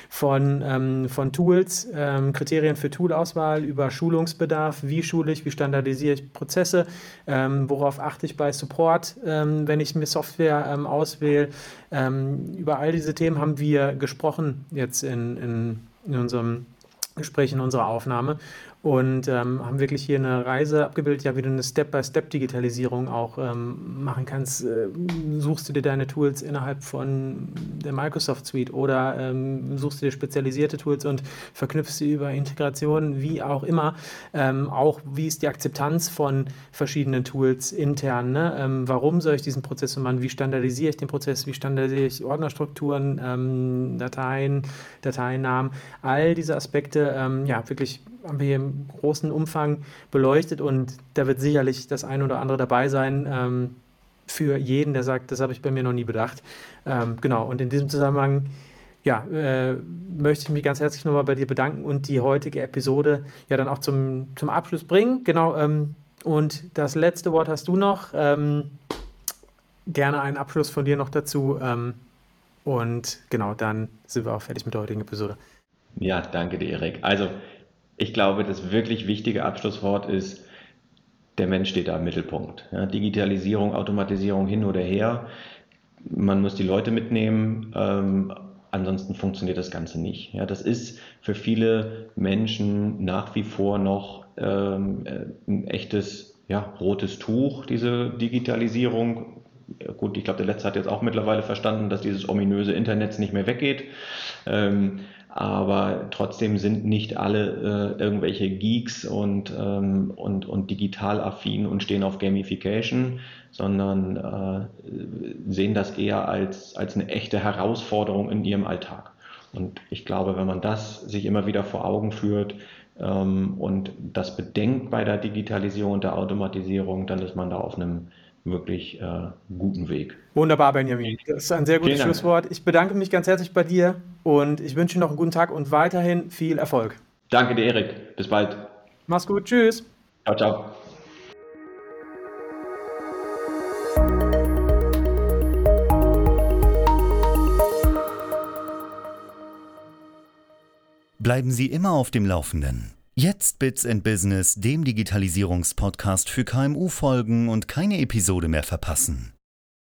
von, ähm, von Tools, ähm, Kriterien für Toolauswahl über Schulungsbedarf, wie schule ich, wie standardisiere ich Prozesse, ähm, worauf achte ich bei Support, ähm, wenn ich mir Software ähm, auswähle. Ähm, über all diese Themen haben wir gesprochen jetzt in, in, in unserem Gespräch, in unserer Aufnahme und ähm, haben wirklich hier eine Reise abgebildet, ja, wie du eine Step-by-Step-Digitalisierung auch ähm, machen kannst. Äh, suchst du dir deine Tools innerhalb von der Microsoft Suite oder ähm, suchst du dir spezialisierte Tools und verknüpfst sie über Integration, wie auch immer. Ähm, auch wie ist die Akzeptanz von verschiedenen Tools intern? Ne? Ähm, warum soll ich diesen Prozess so machen? Wie standardisiere ich den Prozess? Wie standardisiere ich Ordnerstrukturen, ähm, Dateien, Dateinamen? All diese Aspekte, ja, wirklich haben wir hier im großen Umfang beleuchtet und da wird sicherlich das ein oder andere dabei sein ähm, für jeden, der sagt, das habe ich bei mir noch nie bedacht. Ähm, genau, und in diesem Zusammenhang ja, äh, möchte ich mich ganz herzlich nochmal bei dir bedanken und die heutige Episode ja dann auch zum, zum Abschluss bringen. Genau, ähm, und das letzte Wort hast du noch. Ähm, gerne einen Abschluss von dir noch dazu. Ähm, und genau, dann sind wir auch fertig mit der heutigen Episode. Ja, danke dir, Erik. Also, ich glaube, das wirklich wichtige Abschlusswort ist, der Mensch steht da im Mittelpunkt. Ja, Digitalisierung, Automatisierung hin oder her. Man muss die Leute mitnehmen, ähm, ansonsten funktioniert das Ganze nicht. Ja, das ist für viele Menschen nach wie vor noch ähm, äh, ein echtes ja, rotes Tuch, diese Digitalisierung. Gut, ich glaube, der Letzte hat jetzt auch mittlerweile verstanden, dass dieses ominöse Internet nicht mehr weggeht. Ähm, aber trotzdem sind nicht alle äh, irgendwelche Geeks und, ähm, und, und digital affin und stehen auf Gamification, sondern äh, sehen das eher als, als eine echte Herausforderung in ihrem Alltag. Und ich glaube, wenn man das sich immer wieder vor Augen führt ähm, und das bedenkt bei der Digitalisierung und der Automatisierung, dann ist man da auf einem wirklich äh, guten Weg. Wunderbar, Benjamin. Das ist ein sehr gutes Schlusswort. Ich bedanke mich ganz herzlich bei dir und ich wünsche dir noch einen guten Tag und weiterhin viel Erfolg. Danke dir, Erik. Bis bald. Mach's gut. Tschüss. Ciao, ciao. Bleiben Sie immer auf dem Laufenden. Jetzt Bits and Business, dem Digitalisierungspodcast für KMU folgen und keine Episode mehr verpassen.